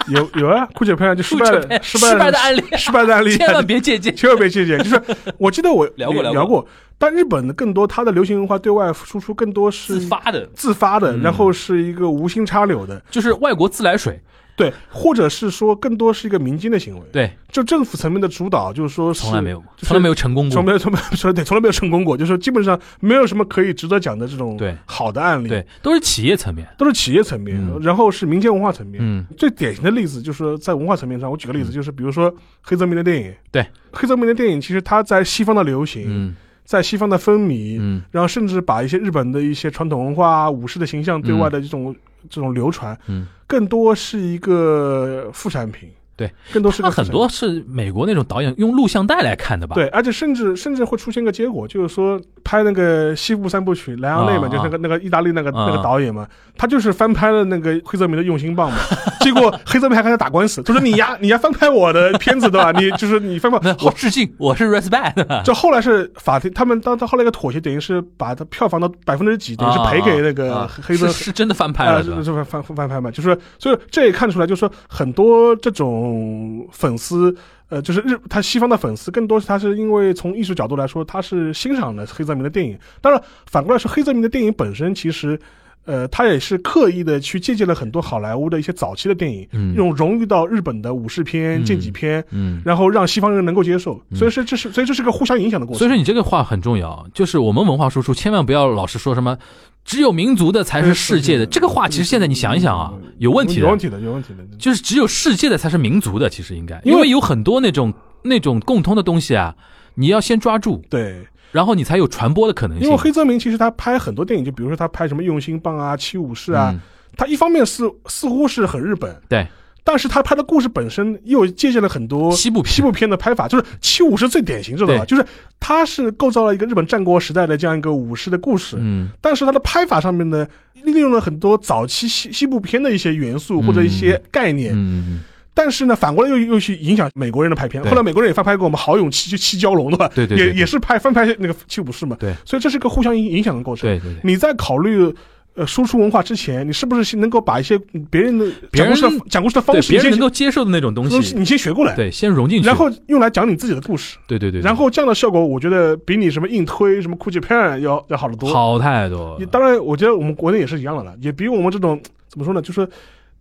有有啊，酷 Japan 就失败失败的案例，失败的案例，千万别借鉴。千万别借鉴。就是我记得我聊 过聊过，但日本的更多它的流行文化对外输出更多是自发的，自发的，嗯然后是一个无心插柳的，就是外国自来水，对，或者是说更多是一个民间的行为。对，就政府层面的主导，就是说从来没有，就是从来没有成功过。从没有从没有说对，从来没有成功过，就是说基本上没有什么可以值得讲的这种对好的案例，对，都是企业层面。都是企业层面，嗯然后是民间文化层面。嗯最典型的例子就是说在文化层面上，我举个例子，就是比如说黑泽明的电影，对，黑泽明的电影其实它在西方的流行，嗯在西方的风靡，嗯。然后甚至把一些日本的一些传统文化、啊、武士的形象对外的这种、这种流传，嗯，更多是一个副产品。对，更多是很多是美国那种导演用录像带来看的吧？对，而且甚至甚至会出现个结果，就是说拍那个西部三部曲莱昂内嘛，啊就是那个那个意大利那个、啊那个导演嘛，他就是翻拍了那个黑泽明的《用心棒》嘛，结果黑泽明还跟他打官司，他说你呀你呀翻拍我的片子对吧？你就是你翻拍，我致敬，我是 respect。就后来是法庭，他们当到后来一个妥协，等于是把他票房的百分之几，等于是赔给那个啊黑泽是是真的翻拍啊，了，是吧是？是翻翻翻拍嘛，就是所以这也看出来，就是说很多这种嗯粉丝，呃，就是日他西方的粉丝，更多是他是因为从艺术角度来说，他是欣赏的黑泽明的电影。当然，反过来说，黑泽明的电影本身其实。呃，他也是刻意的去借鉴了很多好莱坞的一些早期的电影，嗯。用融入到日本的武士片、嗯。剑戟片，嗯，然后让西方人能够接受。嗯。所以说这是，所以这是个互相影响的过程。所以说你这个话很重要，就是我们文化输出千万不要老是说什么只有民族的才是世界的，这个话其实现在你想一想啊，有问题的，有问题的，有问题的。就是只有世界的才是民族的，其实应该，因为有很多那种那种共通的东西啊，你要先抓住，对，然后你才有传播的可能性。因为黑泽明其实他拍很多电影，就比如说他拍什么《用心棒》啊、《七武士》啊，嗯。他一方面是似乎是很日本，对，但是他拍的故事本身又借鉴了很多西部片。西部片的拍法，就是七武士最典型，知道吧？就是他是构造了一个日本战国时代的这样一个武士的故事，嗯。但是他的拍法上面呢，利用了很多早期西西部片的一些元素或者一些概念，嗯，但是呢，反过来又又去影响美国人的拍片。后来美国人也翻拍过我们郝勇七就七蛟龙，对吧？对对对对也也是拍翻拍那个七武士嘛。对，所以这是个互相影影响的过程。对对对。你在考虑呃输出文化之前，你是不是能够把一些嗯别人的别人讲故事的讲故事的方式，别人能够接受的那种东西，你先学过来，对，先融进去，然后用来讲你自己的故事。对对对，对然后这样的效果，我觉得比你什么硬推什么酷剧片要要好得多。好太多，当然，我觉得我们国内也是一样的了，也比我们这种怎么说呢？就是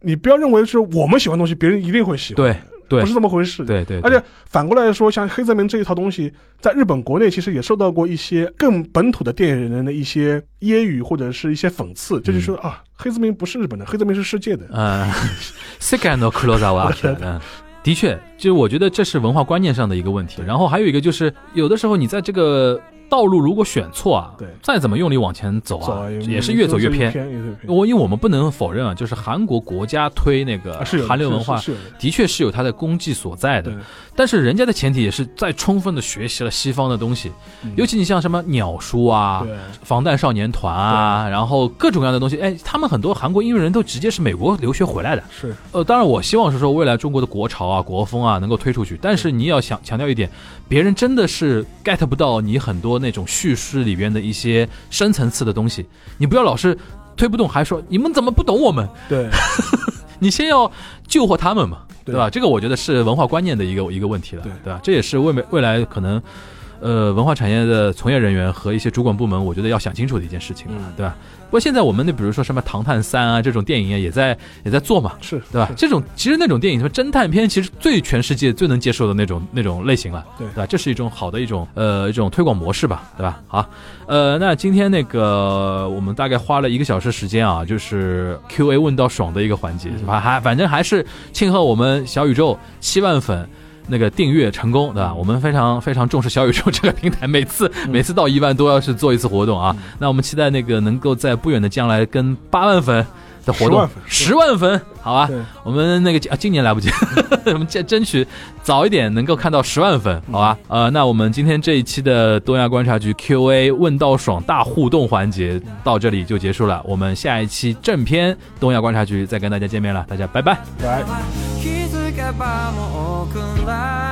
你不要认为是我们喜欢的东西，别人一定会喜欢，对对。不是这么回事。对对，而且反过来说，像黑泽明这一套东西，在日本国内其实也受到过一些更本土的电影人的一些揶揄或者是一些讽刺，这就是说啊，黑泽明不是日本的，黑泽明是世界的。嗯，世界の黒沢明，嗯，的确，就是我觉得这是文化观念上的一个问题。然后还有一个就是，有的时候你在这个道路如果选错啊，对。再怎么用力往前走走啊，也是越走越偏。我因为我们不能否认啊，就是韩国国家推那个韩流文化的。的确是有它的功绩所在的。但是人家的前提也是在充分的学习了西方的东西，嗯。尤其你像什么鸟叔啊、防弹少年团啊，然后各种各样的东西，哎，他们很多韩国音乐人都直接是美国留学回来的。是。呃，当然我希望是说未来中国的国潮啊、国风啊能够推出去，但是你要想强调一点，别人真的是 get 不到你很多那种叙事里边的一些深层次的东西，你不要老是推不动，还说你们怎么不懂我们？对你先要救活他们嘛，对对吧？这个我觉得是文化观念的一个一个问题了，对对吧？这也是未未来可能，呃，文化产业的从业人员和一些主管部门，我觉得要想清楚的一件事情了，嗯对吧？不过现在我们那比如说什么《唐探三》啊这种电影啊，也在也在做嘛，是，对吧？这种其实那种电影，什么侦探片，其实最全世界最能接受的那种那种类型了，对吧？这是一种好的一种呃一种推广模式吧，对吧？好，呃，那今天那个我们大概花了一个小时时间啊，就是 Q A 问到爽的一个环节，嗯反还反正还是庆贺我们小宇宙七万粉。那个订阅成功，对吧？我们非常非常重视小宇宙这个平台，每次每次到一万都要是做一次活动啊。那我们期待那个能够在不远的将来跟八万粉的活动10万粉，十万粉，好吧？我们那个啊，今年来不及，我们争争取早一点能够看到十万粉，好吧？呃，那我们今天这一期的东亚观察局 Q&A 问到爽大互动环节到这里就结束了，我们下一期正片东亚观察局再跟大家见面了，大家拜拜。来。気 づけば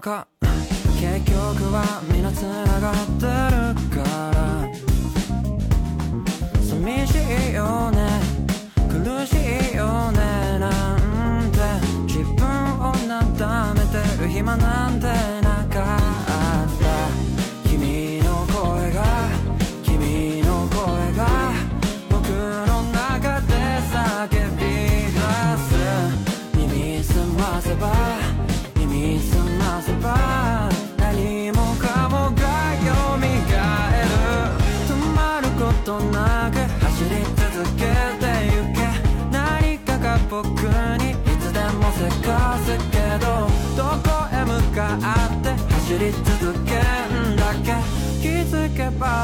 か。結局は皆つながってるから。寂しいよね。苦しいよね。なんて。自分をなだめてる暇なんて。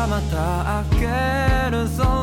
また開けるぞ。